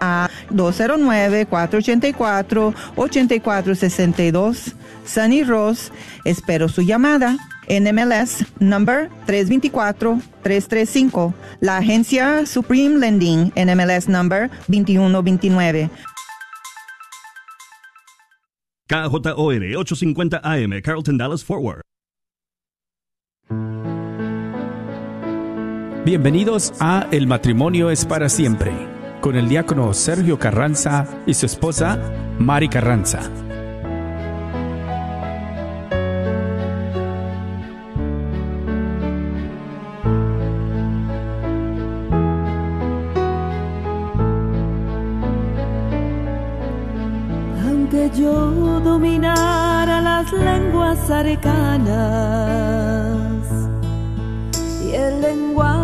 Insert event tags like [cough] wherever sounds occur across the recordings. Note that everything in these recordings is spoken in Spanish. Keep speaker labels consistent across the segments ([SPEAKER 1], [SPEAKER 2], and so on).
[SPEAKER 1] a 209-484-8462. Sunny Ross, espero su llamada. NMLS number 324-335. La agencia Supreme Lending, NMLS number 2129.
[SPEAKER 2] KJOR 850 AM, Carlton Dallas Forward.
[SPEAKER 3] Bienvenidos a El matrimonio es para siempre, con el diácono Sergio Carranza y su esposa Mari Carranza.
[SPEAKER 4] Aunque yo dominara las lenguas arcanas y el lenguaje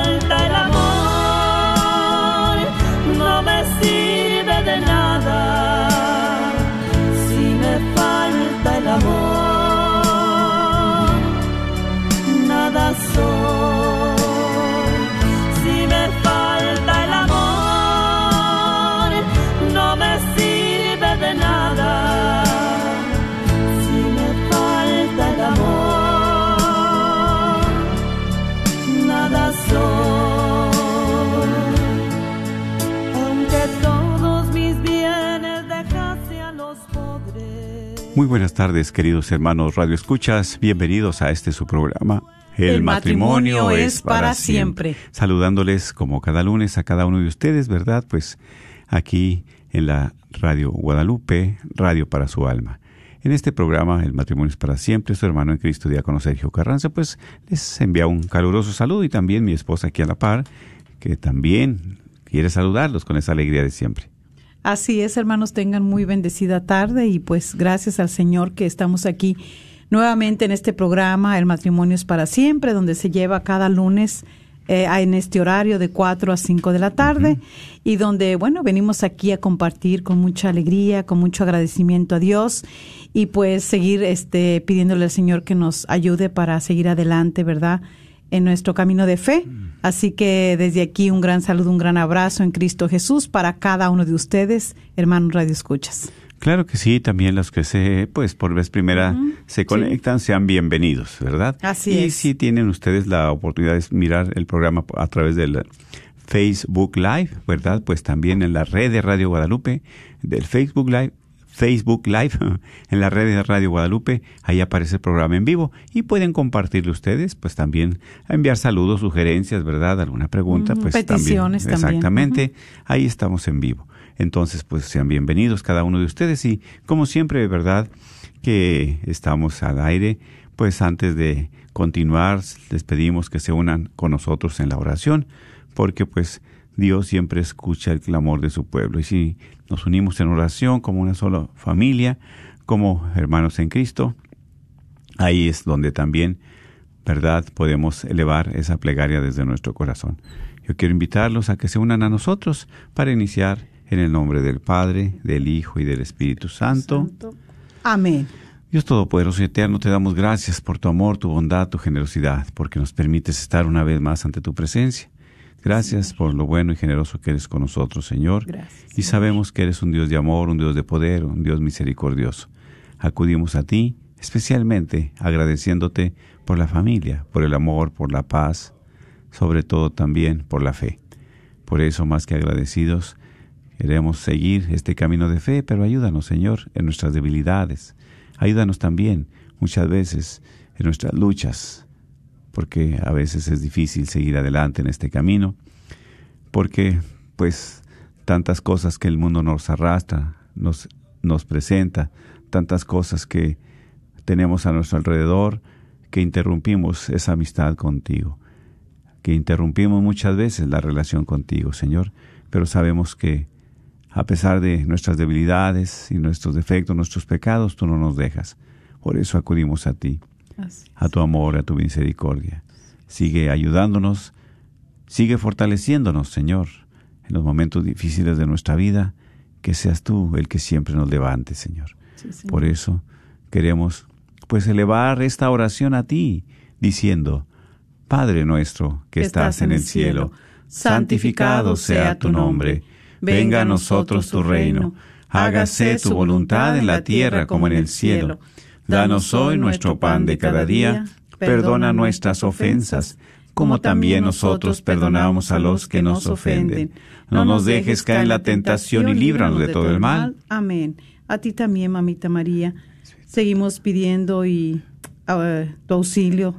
[SPEAKER 5] Muy buenas tardes, queridos hermanos Radio Escuchas. Bienvenidos a este su programa.
[SPEAKER 6] El matrimonio es para siempre.
[SPEAKER 5] Saludándoles como cada lunes a cada uno de ustedes, ¿verdad? Pues aquí en la Radio Guadalupe, Radio para su alma. En este programa, El matrimonio es para siempre, su hermano en Cristo, diácono Sergio Carranza, pues les envía un caluroso saludo y también mi esposa aquí a la par, que también quiere saludarlos con esa alegría de siempre.
[SPEAKER 6] Así es, hermanos, tengan muy bendecida tarde y pues gracias al Señor que estamos aquí nuevamente en este programa, El matrimonio es para siempre, donde se lleva cada lunes eh, en este horario de 4 a 5 de la tarde y donde, bueno, venimos aquí a compartir con mucha alegría, con mucho agradecimiento a Dios y pues seguir este, pidiéndole al Señor que nos ayude para seguir adelante, ¿verdad? En nuestro camino de fe. Así que desde aquí un gran saludo, un gran abrazo en Cristo Jesús para cada uno de ustedes, hermanos Radio Escuchas.
[SPEAKER 5] Claro que sí, también los que se, pues por vez primera se conectan, sean bienvenidos, ¿verdad?
[SPEAKER 6] Así
[SPEAKER 5] y
[SPEAKER 6] es.
[SPEAKER 5] si tienen ustedes la oportunidad de mirar el programa a través del Facebook Live, ¿verdad? Pues también en la red de Radio Guadalupe, del Facebook Live, Facebook Live, [laughs] en la red de Radio Guadalupe, ahí aparece el programa en vivo y pueden compartirlo ustedes, pues también enviar saludos, sugerencias, ¿verdad? Alguna pregunta, pues
[SPEAKER 6] peticiones también.
[SPEAKER 5] Exactamente, ahí estamos en vivo. Entonces, pues sean bienvenidos cada uno de ustedes y como siempre, ¿verdad? Que estamos al aire, pues antes de continuar, les pedimos que se unan con nosotros en la oración, porque pues Dios siempre escucha el clamor de su pueblo. Y si nos unimos en oración como una sola familia, como hermanos en Cristo, ahí es donde también, ¿verdad?, podemos elevar esa plegaria desde nuestro corazón. Yo quiero invitarlos a que se unan a nosotros para iniciar en el nombre del Padre, del Hijo y del Espíritu Santo.
[SPEAKER 6] Amén.
[SPEAKER 5] Dios Todopoderoso y Eterno, te damos gracias por tu amor, tu bondad, tu generosidad, porque nos permites estar una vez más ante tu presencia. Gracias por lo bueno y generoso que eres con nosotros, Señor.
[SPEAKER 6] Gracias,
[SPEAKER 5] Y sabemos que eres un Dios de amor, un Dios de poder, un Dios misericordioso. Acudimos a ti, especialmente agradeciéndote por la familia, por el amor, por la paz, sobre todo también por la fe. Por eso, más que agradecidos, queremos seguir este camino de fe, pero ayúdanos, Señor, en nuestras debilidades. Ayúdanos también, muchas veces, en nuestras luchas, porque a veces es difícil seguir adelante en este camino, porque pues tantas cosas que el mundo nos arrastra, nos, nos presenta, tantas cosas que tenemos a nuestro alrededor, que interrumpimos esa amistad contigo, que interrumpimos muchas veces la relación contigo, Señor, pero sabemos que a pesar de nuestras debilidades y nuestros defectos, nuestros pecados, tú no nos dejas. Por eso acudimos a ti, a tu amor, a tu misericordia. sigue ayudándonos, sigue fortaleciéndonos, Señor, en los momentos difíciles de nuestra vida, que seas tú el que siempre nos levante, Señor. Por eso queremos pues elevar esta oración a ti, diciendo, Padre nuestro que, estás, en el cielo, santificado sea tu nombre, venga a nosotros tu reino, hágase tu voluntad en la tierra como en el cielo. Danos hoy nuestro pan de cada día, perdona nuestras ofensas, como también nosotros perdonamos a los que nos ofenden. No nos dejes caer en la tentación y líbranos de todo el mal.
[SPEAKER 6] Amén. A ti también, mamita María. Seguimos pidiendo y uh, tu auxilio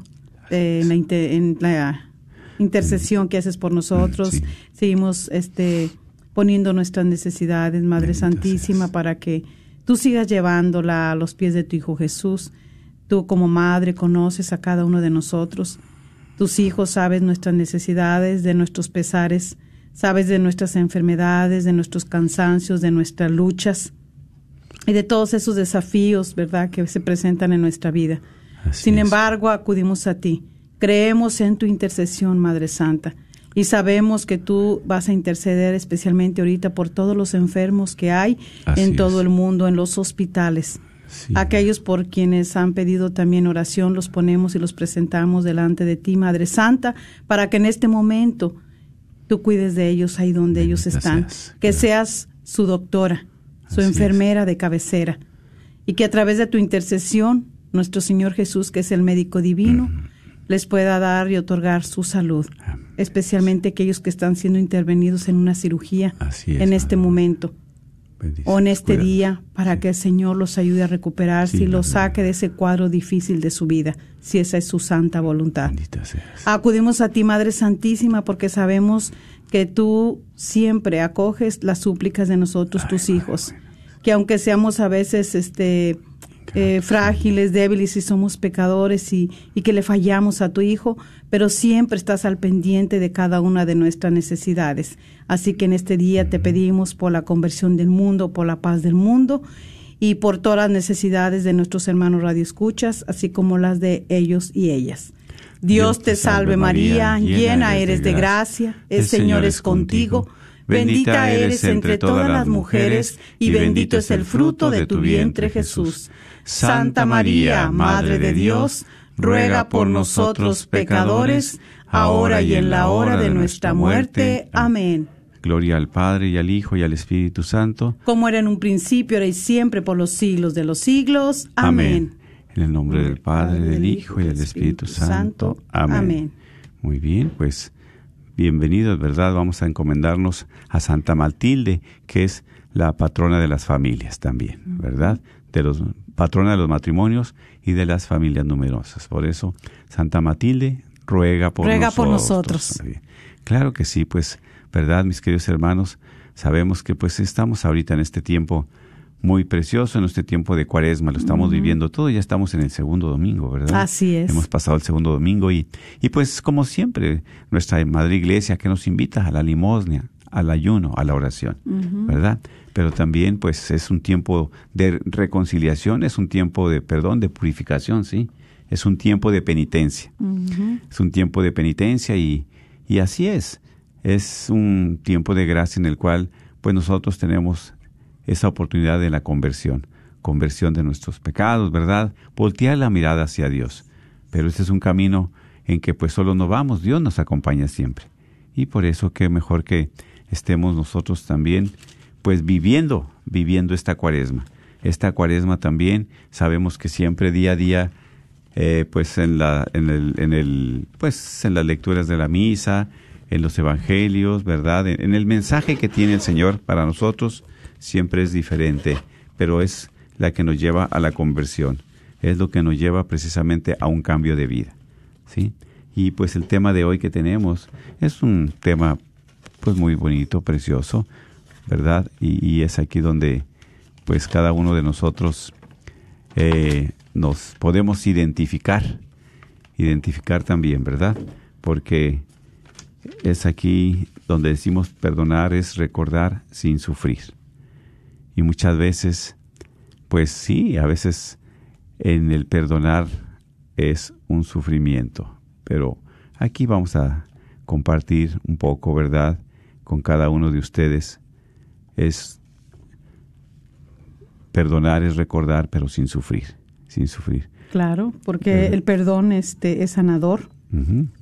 [SPEAKER 6] eh, en, la en, la intercesión que haces por nosotros. Seguimos este, poniendo nuestras necesidades, Madre Santísima, para que tú sigas llevándola a los pies de tu Hijo Jesús. Tú como madre conoces a cada uno de nosotros. Tus hijos sabes nuestras necesidades, de nuestros pesares, sabes de nuestras enfermedades, de nuestros cansancios, de nuestras luchas y de todos esos desafíos, ¿verdad?, que se presentan en nuestra vida. Sin embargo, acudimos a ti. Creemos en tu intercesión, Madre Santa, y sabemos que tú vas a interceder especialmente ahorita por todos los enfermos que hay en todo el mundo, en los hospitales. Aquellos por quienes han pedido también oración, los ponemos y los presentamos delante de ti, Madre Santa, para que en este momento tú cuides de ellos ahí donde ellos están, que seas su doctora, su enfermera de cabecera, y que a través de tu intercesión, nuestro Señor Jesús, que es el médico divino, les pueda dar y otorgar su salud, especialmente aquellos que están siendo intervenidos en una cirugía en este momento o en este día para que el Señor los ayude a recuperarse y los saque de ese cuadro difícil de su vida, si esa es su santa voluntad. Acudimos a ti, Madre Santísima, porque sabemos que tú siempre acoges las súplicas de nosotros, tus hijos, que aunque seamos a veces este eh, frágiles, débiles y somos pecadores y, y, que le fallamos a tu Hijo, pero siempre estás al pendiente de cada una de nuestras necesidades. Así que en este día te pedimos por la conversión del mundo, por la paz del mundo y por todas las necesidades de nuestros hermanos radioescuchas, así como las de ellos y ellas. Dios te salve María, llena eres de gracia, el Señor es contigo. Bendita eres entre todas las mujeres y bendito es el fruto de tu vientre Jesús. Santa María, Madre de Dios, ruega por nosotros pecadores, ahora y en la hora de nuestra muerte. Amén.
[SPEAKER 5] Gloria al Padre y al Hijo y al Espíritu Santo.
[SPEAKER 6] Como era en un principio, ahora y siempre, por los siglos de los siglos. Amén.
[SPEAKER 5] En el nombre del Padre, del Hijo y del Espíritu Santo. Amén. Muy bien, pues bienvenidos, ¿verdad? Vamos a encomendarnos a Santa Matilde, que es la patrona de las familias también, ¿verdad? De los patrona de los matrimonios y de las familias numerosas. Por eso, Santa Matilde ruega por
[SPEAKER 6] ruega nosotros. por nosotros.
[SPEAKER 5] Claro que sí, pues, ¿verdad, mis queridos hermanos? Sabemos que pues estamos ahorita en este tiempo muy precioso, en este tiempo de cuaresma, lo estamos viviendo todo, ya estamos en el segundo domingo, ¿verdad?
[SPEAKER 6] Así es.
[SPEAKER 5] Hemos pasado el segundo domingo y, y pues como siempre, nuestra Madre Iglesia que nos invita a la limosna, al ayuno, a la oración, ¿verdad? Pero también pues es un tiempo de reconciliación, es un tiempo de perdón, de purificación, ¿sí? Es un tiempo de penitencia. Es un tiempo de penitencia y, y así es. Es un tiempo de gracia en el cual pues nosotros tenemos esa oportunidad de la conversión, conversión de nuestros pecados, ¿verdad? Voltear la mirada hacia Dios. Pero este es un camino en que pues solo no vamos, Dios nos acompaña siempre. Y por eso que mejor que estemos nosotros también pues viviendo, viviendo esta cuaresma. Esta cuaresma también sabemos que siempre día a día eh, pues en la en el pues en las lecturas de la misa en los evangelios verdad en, el mensaje que tiene el Señor para nosotros siempre es diferente pero es la que nos lleva a la conversión es lo que nos lleva precisamente a un cambio de vida sí y pues el tema de hoy que tenemos es un tema pues muy bonito, precioso, ¿verdad? Y, es aquí donde pues cada uno de nosotros eh, nos podemos identificar, identificar también, ¿verdad? Porque es aquí donde decimos perdonar es recordar sin sufrir. Y muchas veces, pues sí, a veces en el perdonar es un sufrimiento, pero aquí vamos a compartir un poco, ¿verdad? Con cada uno de ustedes. Es perdonar, es recordar, pero sin sufrir, sin sufrir.
[SPEAKER 6] Claro, porque el perdón este, es sanador.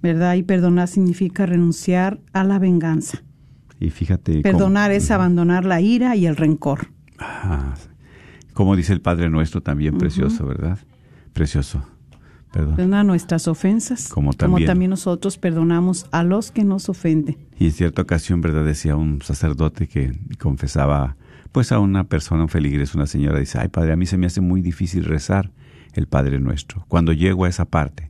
[SPEAKER 6] ¿verdad? Y perdonar significa renunciar a la venganza.
[SPEAKER 5] Y fíjate. cómo-
[SPEAKER 6] Perdonar es abandonar la ira y el rencor.
[SPEAKER 5] Ah, como dice el Padre Nuestro, también precioso, ¿verdad? Precioso. Perdón.
[SPEAKER 6] Perdonar nuestras ofensas,
[SPEAKER 5] Como también-
[SPEAKER 6] nosotros perdonamos a los que nos ofenden.
[SPEAKER 5] Y en cierta ocasión, ¿verdad? Decía un sacerdote que confesaba, pues a una persona, un feligres, una señora, dice, ay Padre, a mí se me hace muy difícil rezar el Padre Nuestro. Cuando llego a esa parte,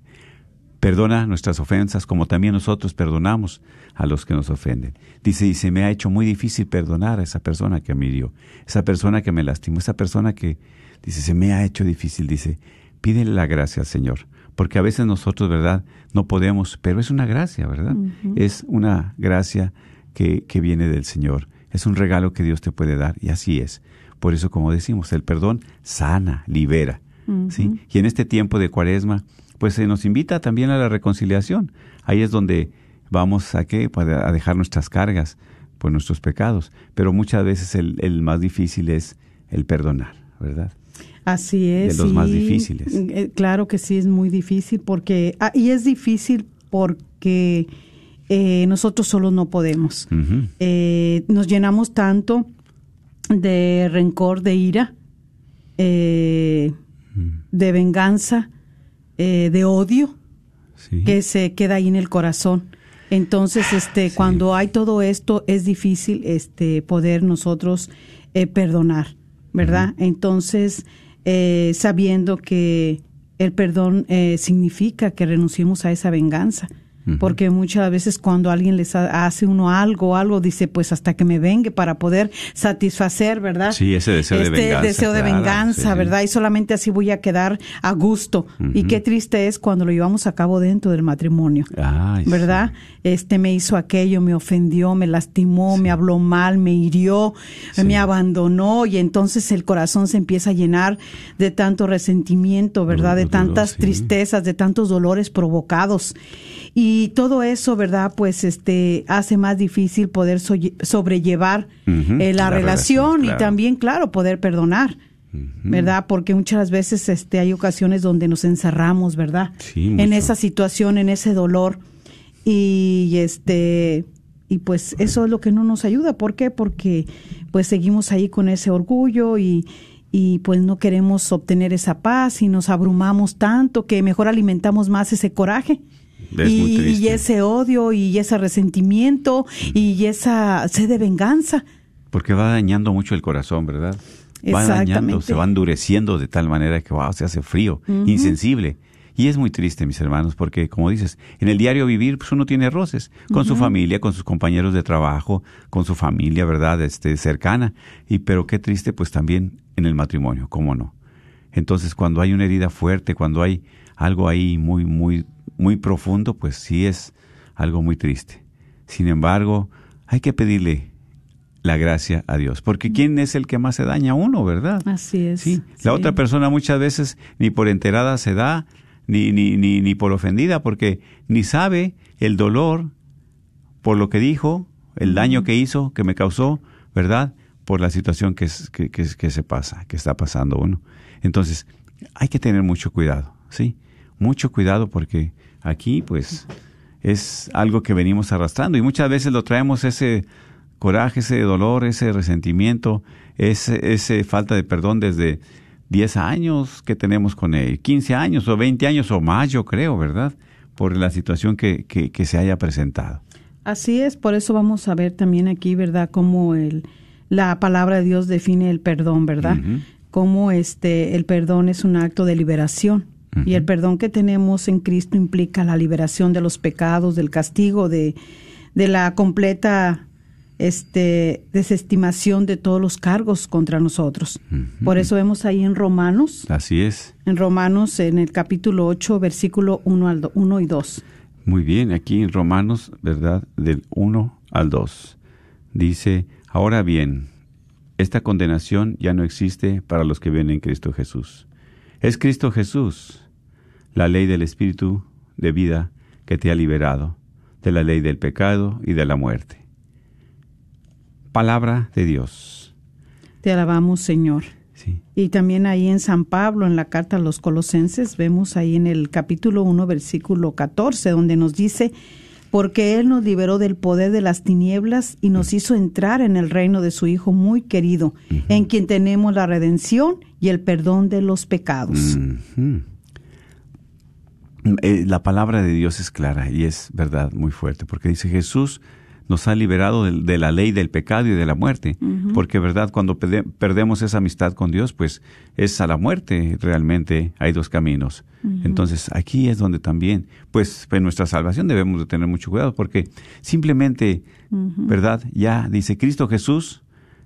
[SPEAKER 5] perdona nuestras ofensas como también nosotros perdonamos a los que nos ofenden. Dice, y se me ha hecho muy difícil perdonar a esa persona que me hirió, esa persona que me lastimó, esa persona que, dice, se me ha hecho difícil, dice, pídele la gracia al Señor, porque a veces nosotros, ¿verdad? No podemos, pero es una gracia, ¿verdad? Es una gracia que, que viene del Señor, es un regalo que Dios te puede dar, y así es. Por eso, como decimos, el perdón sana, libera, ¿sí? Y en este tiempo de cuaresma, pues se nos invita también a la reconciliación. Ahí es donde vamos a qué? Pues a dejar nuestras cargas por nuestros pecados. Pero muchas veces el, el más difícil es el perdonar, ¿verdad?
[SPEAKER 6] Así es.
[SPEAKER 5] De los más difíciles.
[SPEAKER 6] Eh, Claro que sí, es muy difícil porque, ah, y es difícil porque eh, nosotros solos no podemos. Eh, nos llenamos tanto de rencor, de ira, eh, de venganza, eh, de odio,
[SPEAKER 5] Sí.
[SPEAKER 6] que se queda ahí en el corazón. Entonces, este, cuando hay todo esto, es difícil, este, poder nosotros eh, perdonar, ¿verdad? Entonces, eh, sabiendo que el perdón eh, significa que renunciemos a esa venganza. Porque muchas veces cuando alguien les ha- hace uno algo, algo, dice, pues hasta que me vengue para poder satisfacer, ¿verdad?
[SPEAKER 5] Sí, ese deseo de
[SPEAKER 6] este
[SPEAKER 5] venganza,
[SPEAKER 6] deseo de
[SPEAKER 5] claro,
[SPEAKER 6] venganza,
[SPEAKER 5] sí, sí.
[SPEAKER 6] ¿verdad? Y solamente así voy a quedar a gusto. Y qué triste es cuando lo llevamos a cabo dentro del matrimonio.
[SPEAKER 5] Ay, sí.
[SPEAKER 6] ¿Verdad? Este me hizo aquello, me ofendió, me lastimó, me habló mal, me hirió, me abandonó y entonces el corazón se empieza a llenar de tanto resentimiento, ¿verdad? de
[SPEAKER 5] Dolor,
[SPEAKER 6] tantas tristezas, de tantos dolores provocados. Y todo eso, ¿verdad? Pues este hace más difícil poder sobrellevar eh, la,
[SPEAKER 5] la
[SPEAKER 6] relación,
[SPEAKER 5] relación,
[SPEAKER 6] y también, claro, poder perdonar. ¿Verdad? Porque muchas veces este hay ocasiones donde nos encerramos, ¿verdad?
[SPEAKER 5] Sí,
[SPEAKER 6] en
[SPEAKER 5] mucho.
[SPEAKER 6] esa situación, en ese dolor y este y pues eso es lo que no nos ayuda, ¿por qué? Porque pues seguimos ahí con ese orgullo y y pues no queremos obtener esa paz y nos abrumamos tanto que mejor alimentamos más ese coraje.
[SPEAKER 5] Es muy
[SPEAKER 6] y,
[SPEAKER 5] triste.
[SPEAKER 6] y ese odio y ese resentimiento y esa sed de venganza.
[SPEAKER 5] Porque va dañando mucho el corazón, ¿verdad? Va dañando, se va endureciendo de tal manera que, wow, se hace frío, insensible. Y es muy triste, mis hermanos, porque, como dices, en el diario vivir, pues uno tiene roces con su familia, con sus compañeros de trabajo, con su familia, ¿verdad? Este, cercana. Y, pero qué triste, pues también en el matrimonio, ¿cómo no? Entonces, cuando hay una herida fuerte, cuando hay algo ahí muy, muy, muy profundo, pues sí es algo muy triste. Sin embargo, hay que pedirle la gracia a Dios, porque ¿quién es el que más se daña a uno, verdad?
[SPEAKER 6] Así es.
[SPEAKER 5] Sí, la
[SPEAKER 6] Sí.
[SPEAKER 5] otra persona muchas veces ni por enterada se da, ni, ni, ni, ni por ofendida, porque ni sabe el dolor por lo que dijo, el daño que hizo, que me causó, ¿verdad? Por la situación que, es- que, que, que se pasa, que está pasando uno. Entonces, hay que tener mucho cuidado, ¿sí? Mucho cuidado porque aquí, pues, es algo que venimos arrastrando y muchas veces lo traemos ese coraje, ese dolor, ese resentimiento, ese, ese falta de perdón desde 10 años que tenemos con él, 15 años o 20 años o más, yo creo, ¿verdad? Por la situación que, que, que se haya presentado.
[SPEAKER 6] Así es, por eso vamos a ver también aquí, ¿verdad?, cómo el, la palabra de Dios define el perdón, ¿verdad?
[SPEAKER 5] Ujú.
[SPEAKER 6] Cómo este, el perdón es un acto de liberación. Y el perdón que tenemos en Cristo implica la liberación de los pecados, del castigo, de, de la completa este, desestimación de todos los cargos contra nosotros. Por eso vemos ahí en Romanos,
[SPEAKER 5] Así es.
[SPEAKER 6] en Romanos, en el capítulo 8, versículo 1, al do- 1 y 2.
[SPEAKER 5] Muy bien, aquí en Romanos, ¿verdad? Del 1 al 2. Dice, ahora bien, esta condenación ya no existe para los que vienen en Cristo Jesús. Es Cristo Jesús, la ley del Espíritu de vida que te ha liberado de la ley del pecado y de la muerte. Palabra de Dios.
[SPEAKER 6] Te alabamos, Señor.
[SPEAKER 5] Sí.
[SPEAKER 6] Y también ahí en San Pablo, en la carta a los colosenses, vemos ahí en el capítulo 1, versículo 14, donde nos dice, porque Él nos liberó del poder de las tinieblas y nos hizo entrar en el reino de su Hijo muy querido, en quien tenemos la redención y el perdón de los pecados.
[SPEAKER 5] Eh, La palabra de Dios es clara y es verdad muy fuerte, porque dice Jesús nos ha liberado de, de la ley del pecado y de la muerte, porque verdad cuando perde- perdemos esa amistad con Dios, pues es a la muerte realmente hay dos caminos. Entonces aquí es donde también, pues en nuestra salvación debemos de tener mucho cuidado, porque simplemente, verdad, ya dice Cristo Jesús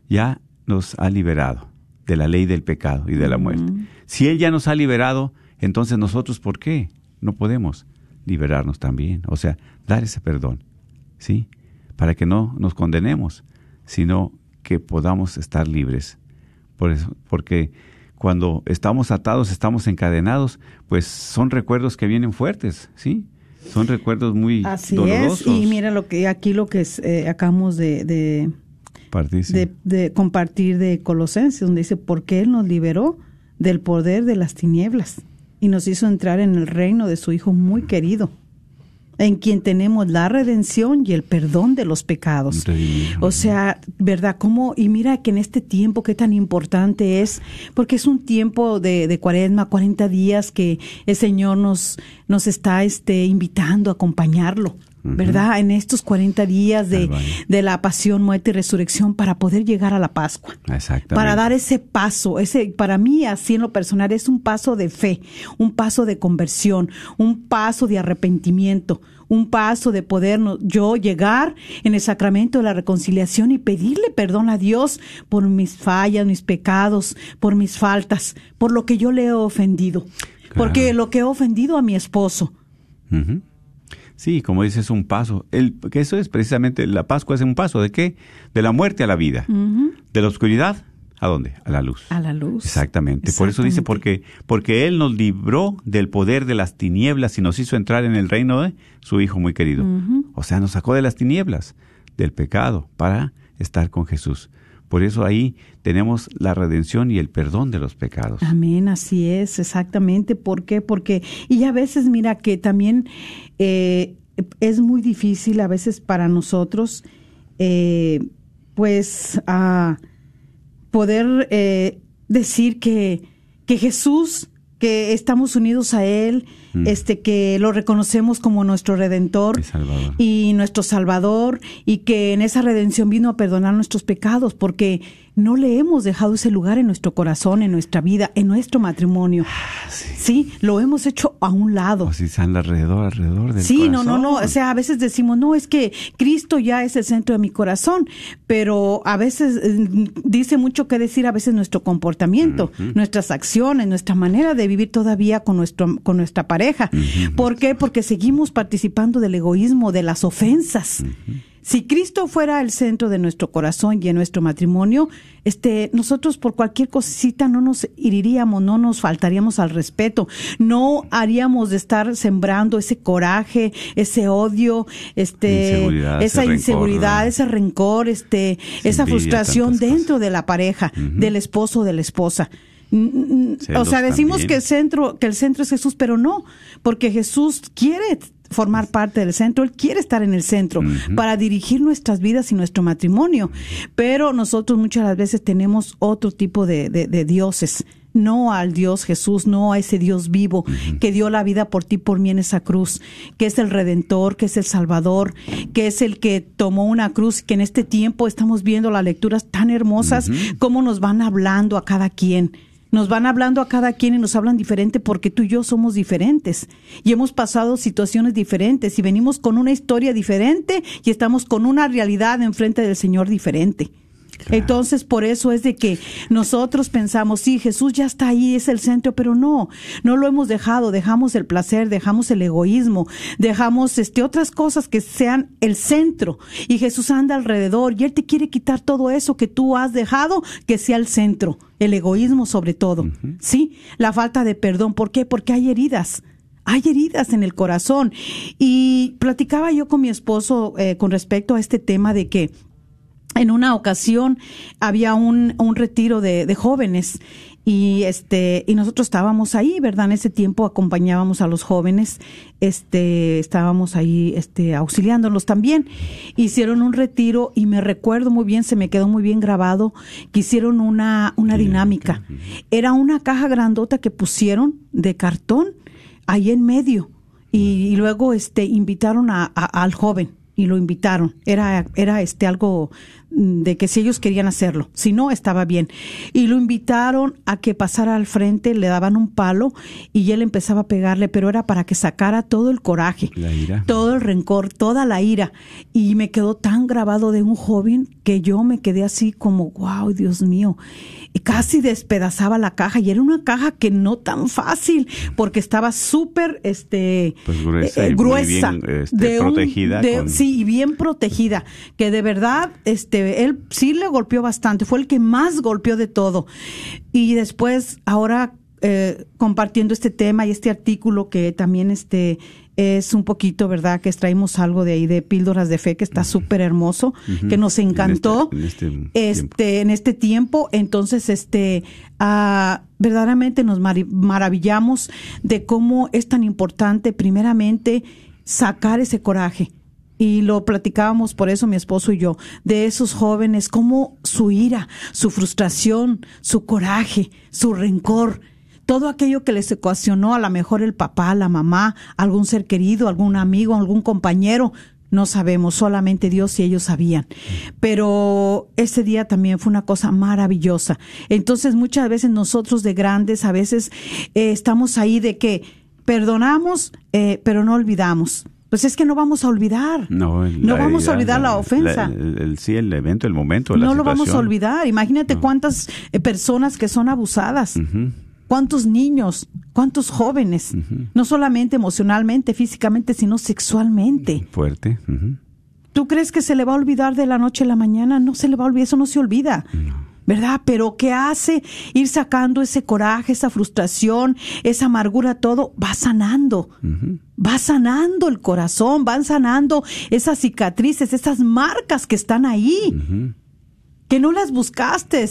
[SPEAKER 5] ya nos ha liberado de la ley del pecado y de la muerte. Si Él ya nos ha liberado, entonces nosotros, ¿por qué no podemos liberarnos también? O sea, dar ese perdón, ¿sí? Para que no nos condenemos, sino que podamos estar libres. Por eso, porque cuando estamos atados, estamos encadenados, pues son recuerdos que vienen fuertes, ¿sí? Son recuerdos muy
[SPEAKER 6] Así
[SPEAKER 5] dolorosos.
[SPEAKER 6] es. Y mira lo que aquí lo que es, eh, acabamos de, de,
[SPEAKER 5] Sí.
[SPEAKER 6] de- de compartir de Colosenses, donde dice, porque Él nos liberó del poder de las tinieblas y nos hizo entrar en el reino de su Hijo muy querido, en quien tenemos la redención y el perdón de los pecados. O sea, ¿verdad? ¿Cómo? Y mira que en este tiempo qué tan importante es, porque es un tiempo de, de cuaresma, 40 días que el Señor nos, nos está este, invitando a acompañarlo. ¿Verdad? En estos 40 días de, de la pasión, muerte y resurrección para poder llegar a la Pascua.
[SPEAKER 5] Exactamente.
[SPEAKER 6] Para dar ese paso, ese para mí así en lo personal es un paso de fe, un paso de conversión, un paso de arrepentimiento, un paso de poder yo llegar en el sacramento de la reconciliación y pedirle perdón a Dios por mis fallas, mis pecados, por mis faltas, por lo que yo le he ofendido, porque lo que he ofendido a mi esposo.
[SPEAKER 5] Sí, como dices, un paso. El, que eso es precisamente, la Pascua es un paso. ¿De qué? De la muerte a la vida. De la oscuridad, ¿a dónde? A la luz.
[SPEAKER 6] A la luz.
[SPEAKER 5] Exactamente. Por eso dice, porque, porque Él nos libró del poder de las tinieblas y nos hizo entrar en el reino de su Hijo muy querido. O sea, nos sacó de las tinieblas, del pecado, para estar con Jesús. Por eso ahí tenemos la redención y el perdón de los pecados.
[SPEAKER 6] Amén, así es, exactamente. ¿Por qué? Porque, y a veces, mira, que también eh, es muy difícil a veces para nosotros, eh, pues, a poder eh, decir que, que Jesús, que estamos unidos a Él,
[SPEAKER 5] Mm.
[SPEAKER 6] este, que lo reconocemos como nuestro Redentor
[SPEAKER 5] Y
[SPEAKER 6] nuestro Salvador, y que en esa redención vino a perdonar nuestros pecados, porque no le hemos dejado ese lugar en nuestro corazón, en nuestra vida, en nuestro matrimonio. sí. lo hemos hecho a un lado.
[SPEAKER 5] O si están alrededor, alrededor del
[SPEAKER 6] Sí, no, no, no. O sea, a veces decimos, no, es que Cristo ya es el centro de mi corazón, pero a veces eh, dice mucho que decir a veces nuestro comportamiento, nuestras acciones, nuestra manera de vivir todavía con nuestro, con nuestra pareja. ¿Por qué? Porque seguimos participando del egoísmo, de las ofensas. Si Cristo fuera el centro de nuestro corazón y en nuestro matrimonio, este, nosotros por cualquier cosita no nos hiriríamos, no nos faltaríamos al respeto, no haríamos de estar sembrando ese coraje, ese odio, este,
[SPEAKER 5] Inseguridad,
[SPEAKER 6] esa inseguridad, ese rencor, este, esa frustración dentro de la pareja, del esposo o de la esposa. O sea, decimos
[SPEAKER 5] también.
[SPEAKER 6] que el centro, que el centro es Jesús, pero no, porque Jesús quiere formar parte del centro, Él quiere estar en el centro para dirigir nuestras vidas y nuestro matrimonio. Pero nosotros muchas las veces tenemos otro tipo de, de- de dioses. No al Dios Jesús, no a ese Dios vivo que dio la vida por ti, por mí en esa cruz, que es el Redentor, que es el Salvador, que es el que tomó una cruz, que en este tiempo estamos viendo las lecturas tan hermosas, cómo nos van hablando a cada quien. Nos van hablando a cada quien y nos hablan diferente porque tú y yo somos diferentes y hemos pasado situaciones diferentes y venimos con una historia diferente y estamos con una realidad enfrente del Señor diferente. Entonces, por eso es de que nosotros pensamos, sí, Jesús ya está ahí, es el centro, pero no, no lo hemos dejado, dejamos el placer, dejamos el egoísmo, dejamos este otras cosas que sean el centro y Jesús anda alrededor y él te quiere quitar todo eso que tú has dejado que sea el centro, el egoísmo sobre todo. Sí, la falta de perdón, ¿por qué? Porque hay heridas. hay heridas en el corazón. Y platicaba yo con mi esposo eh, con respecto a este tema de que en una ocasión había un, un retiro de, de jóvenes y este y nosotros estábamos ahí verdad en ese tiempo acompañábamos a los jóvenes este estábamos ahí este auxiliándolos también. Hicieron un retiro y me recuerdo muy bien se me quedó muy bien grabado que hicieron una una dinámica. era una caja grandota que pusieron de cartón ahí en medio y, y luego este invitaron a, a- al joven y lo invitaron. Era, era este algo de que si ellos querían hacerlo, si no, estaba bien. Y lo invitaron a que pasara al frente, le daban un palo y él empezaba a pegarle, pero era para que sacara todo el coraje,
[SPEAKER 5] La ira.
[SPEAKER 6] todo el rencor, toda la ira. Y me quedó tan grabado de un joven que yo me quedé así como, wow, Dios mío. Y casi despedazaba la caja y era una caja que no tan fácil porque estaba súper, este,
[SPEAKER 5] Pues gruesa
[SPEAKER 6] eh, gruesa,
[SPEAKER 5] bien, este, protegida
[SPEAKER 6] de-
[SPEAKER 5] con-
[SPEAKER 6] sí, y bien protegida, que de verdad, este, él sí le golpeó bastante, fue el que más golpeó de todo. Y después, ahora eh, compartiendo este tema y este artículo que también este es un poquito, ¿verdad? Que extraímos algo de ahí de píldoras de fe que está súper hermoso, que nos
[SPEAKER 5] En
[SPEAKER 6] encantó
[SPEAKER 5] este- en este tiempo.
[SPEAKER 6] este en este tiempo entonces este ah, verdaderamente nos maravillamos de cómo es tan importante primeramente sacar ese coraje y lo platicábamos por eso mi esposo y yo de esos jóvenes cómo su ira su frustración su coraje su rencor todo aquello que les ocasionó a lo mejor el papá, la mamá, algún ser querido, algún amigo, algún compañero, no sabemos, solamente Dios y ellos sabían. Pero ese día también fue una cosa maravillosa. Entonces muchas veces nosotros de grandes, a veces eh, estamos ahí de que perdonamos, eh, pero no olvidamos. Pues es que no vamos a olvidar.
[SPEAKER 5] No, el-
[SPEAKER 6] No vamos a olvidar la ofensa.
[SPEAKER 5] el, el- sí, el evento, el momento, la
[SPEAKER 6] no lo vamos a olvidar. Imagínate cuántas eh, personas que son abusadas. ¿Cuántos niños? ¿Cuántos jóvenes? No solamente emocionalmente, físicamente, sino sexualmente.
[SPEAKER 5] Fuerte.
[SPEAKER 6] ¿Tú crees que se le va a olvidar de la noche a la mañana? No se le va a olvidar, eso no se olvida. ¿Verdad? Pero ¿qué hace ir sacando ese coraje, esa frustración, esa amargura, todo? Va sanando. Va sanando el corazón, van sanando esas cicatrices, esas marcas que están ahí. Que no las buscaste,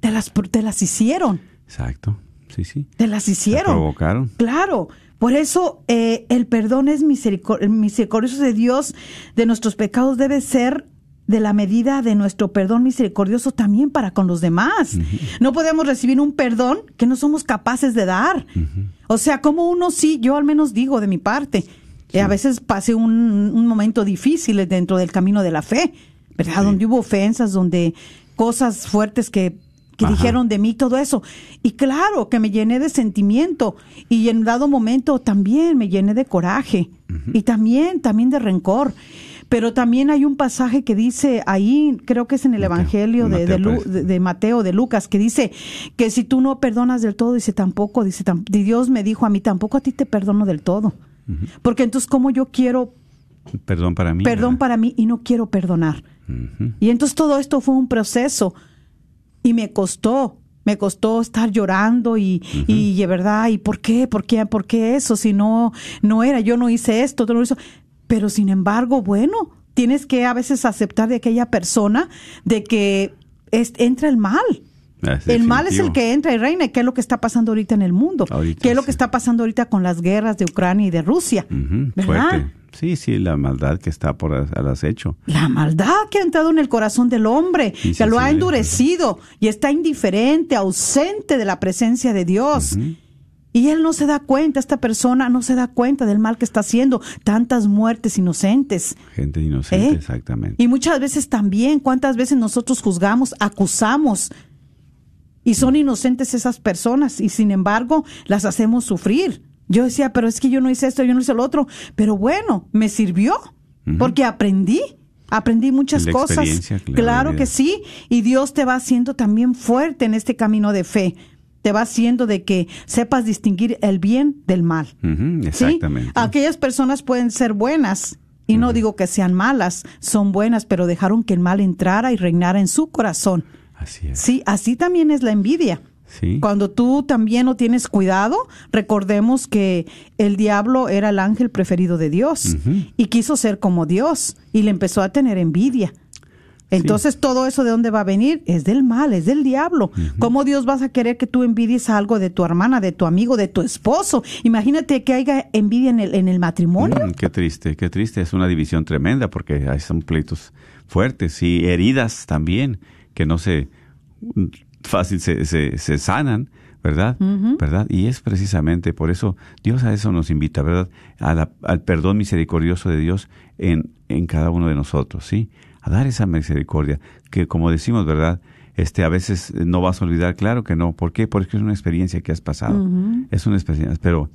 [SPEAKER 6] te las, te las hicieron.
[SPEAKER 5] Exacto. Sí, sí.
[SPEAKER 6] Te las hicieron.
[SPEAKER 5] provocaron.
[SPEAKER 6] Claro. Por eso eh, el perdón es el misericordioso de Dios de nuestros pecados debe ser de la medida de nuestro perdón misericordioso también para con los demás. No podemos recibir un perdón que no somos capaces de dar. O sea, como uno sí, yo al menos digo de mi parte, eh, a veces pasé un, un momento difícil dentro del camino de la fe, ¿verdad? Donde hubo ofensas, donde cosas fuertes que dijeron de mí todo eso. Y claro, que me llené de sentimiento y en dado momento también me llené de coraje y también, también de rencor. Pero también hay un pasaje que dice ahí, creo que es en el
[SPEAKER 5] Mateo.
[SPEAKER 6] Evangelio de, de
[SPEAKER 5] Mateo,
[SPEAKER 6] de- de Mateo, de Lucas, que dice que si tú no perdonas del todo, dice tampoco, dice, tam- Dios me dijo a mí, tampoco a ti te perdono del todo. Porque entonces, ¿cómo yo quiero
[SPEAKER 5] Perdón para mí.
[SPEAKER 6] perdón
[SPEAKER 5] ¿verdad?
[SPEAKER 6] para mí y no quiero perdonar? Y entonces todo esto fue un proceso y me costó, me costó estar llorando y, y de verdad, ¿y por qué? ¿Por qué? ¿Por qué eso? Si no, no era, yo no hice esto, no lo hizo. Pero sin embargo, bueno, tienes que a veces aceptar de aquella persona de que es- entra el mal.
[SPEAKER 5] Es
[SPEAKER 6] El mal es el que entra y reina. ¿Y ¿Qué es lo que está pasando ahorita en el mundo?
[SPEAKER 5] Ahorita
[SPEAKER 6] ¿Qué es lo
[SPEAKER 5] sí.
[SPEAKER 6] que está pasando ahorita con las guerras de Ucrania y de Rusia?
[SPEAKER 5] Fuerte. Sí, sí, la maldad que está por al acecho.
[SPEAKER 6] La maldad que ha entrado en el corazón del hombre, que lo ha endurecido y está indiferente, ausente de la presencia de Dios. Y él no se da cuenta, esta persona no se da cuenta del mal que está haciendo, tantas muertes inocentes.
[SPEAKER 5] Gente inocente,
[SPEAKER 6] ¿Eh?
[SPEAKER 5] exactamente.
[SPEAKER 6] Y muchas veces también, cuántas veces nosotros juzgamos, acusamos, y son inocentes esas personas, y sin embargo las hacemos sufrir. Yo decía, pero es que yo no hice esto, yo no hice lo otro, pero bueno, me sirvió, porque aprendí. Aprendí muchas cosas.
[SPEAKER 5] claro,
[SPEAKER 6] que sí. Y Dios te va haciendo también fuerte en este camino de fe. Te va haciendo de que sepas distinguir el bien del mal.
[SPEAKER 5] Exactamente.
[SPEAKER 6] Aquellas personas pueden ser buenas, y no digo que sean malas, son buenas, pero dejaron que el mal entrara y reinara en su corazón.
[SPEAKER 5] Así es.
[SPEAKER 6] Sí, así también es la envidia.
[SPEAKER 5] Sí.
[SPEAKER 6] Cuando tú también no tienes cuidado, recordemos que el diablo era el ángel preferido de Dios y quiso ser como Dios y le empezó a tener envidia. Entonces, todo eso de dónde va a venir es del mal, es del diablo. ¿Cómo Dios vas a querer que tú envidies algo de tu hermana, de tu amigo, de tu esposo? Imagínate que haya envidia en el, en el matrimonio.
[SPEAKER 5] Mm, qué triste, qué triste. Es una división tremenda porque hay son pleitos fuertes y heridas también que no se mm, fácil se, se, se sanan, ¿verdad? ¿Verdad? Y es precisamente por eso Dios a eso nos invita, ¿verdad? A la- al perdón misericordioso de Dios en, en cada uno de nosotros, ¿sí? A dar esa misericordia, que como decimos, ¿verdad? Este, a veces no vas a olvidar, claro que no. ¿Por qué? Porque es una experiencia que has pasado. Es una experiencia, pero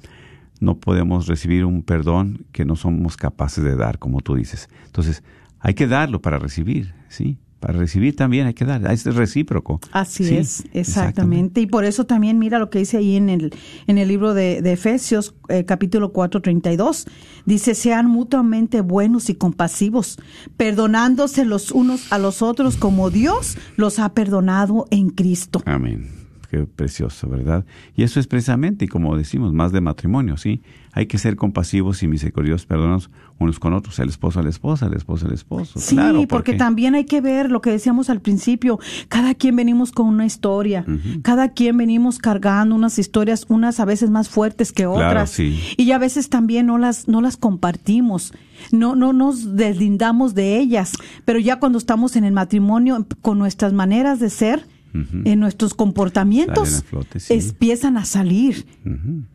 [SPEAKER 5] no podemos recibir un perdón que no somos capaces de dar, como tú dices. Entonces, hay que darlo para recibir, ¿sí? Para recibir también hay que dar, es recíproco.
[SPEAKER 6] Así
[SPEAKER 5] Sí,
[SPEAKER 6] es, exactamente. Y por eso también mira lo que dice ahí en el, en el libro de, de Efesios, eh, capítulo 4, 32. Dice, sean mutuamente buenos y compasivos, perdonándose los unos a los otros como Dios los ha perdonado en Cristo.
[SPEAKER 5] Amén. Qué precioso, ¿verdad? Y eso es precisamente, y como decimos, más de matrimonio, ¿sí? Hay que ser compasivos y misericordiosos, perdonados unos con otros, el esposo a la esposa, el esposo al esposo.
[SPEAKER 6] Sí,
[SPEAKER 5] claro,
[SPEAKER 6] porque también hay que ver lo que decíamos al principio. Cada quien venimos con una historia. Cada quien venimos cargando unas historias, unas a veces más fuertes que
[SPEAKER 5] Claro,
[SPEAKER 6] otras.
[SPEAKER 5] sí.
[SPEAKER 6] Y a veces también no las, no las compartimos. No, no nos deslindamos de ellas. Pero ya cuando estamos en el matrimonio, con nuestras maneras de ser, en nuestros comportamientos,
[SPEAKER 5] Salen a flote, sí.
[SPEAKER 6] empiezan a salir.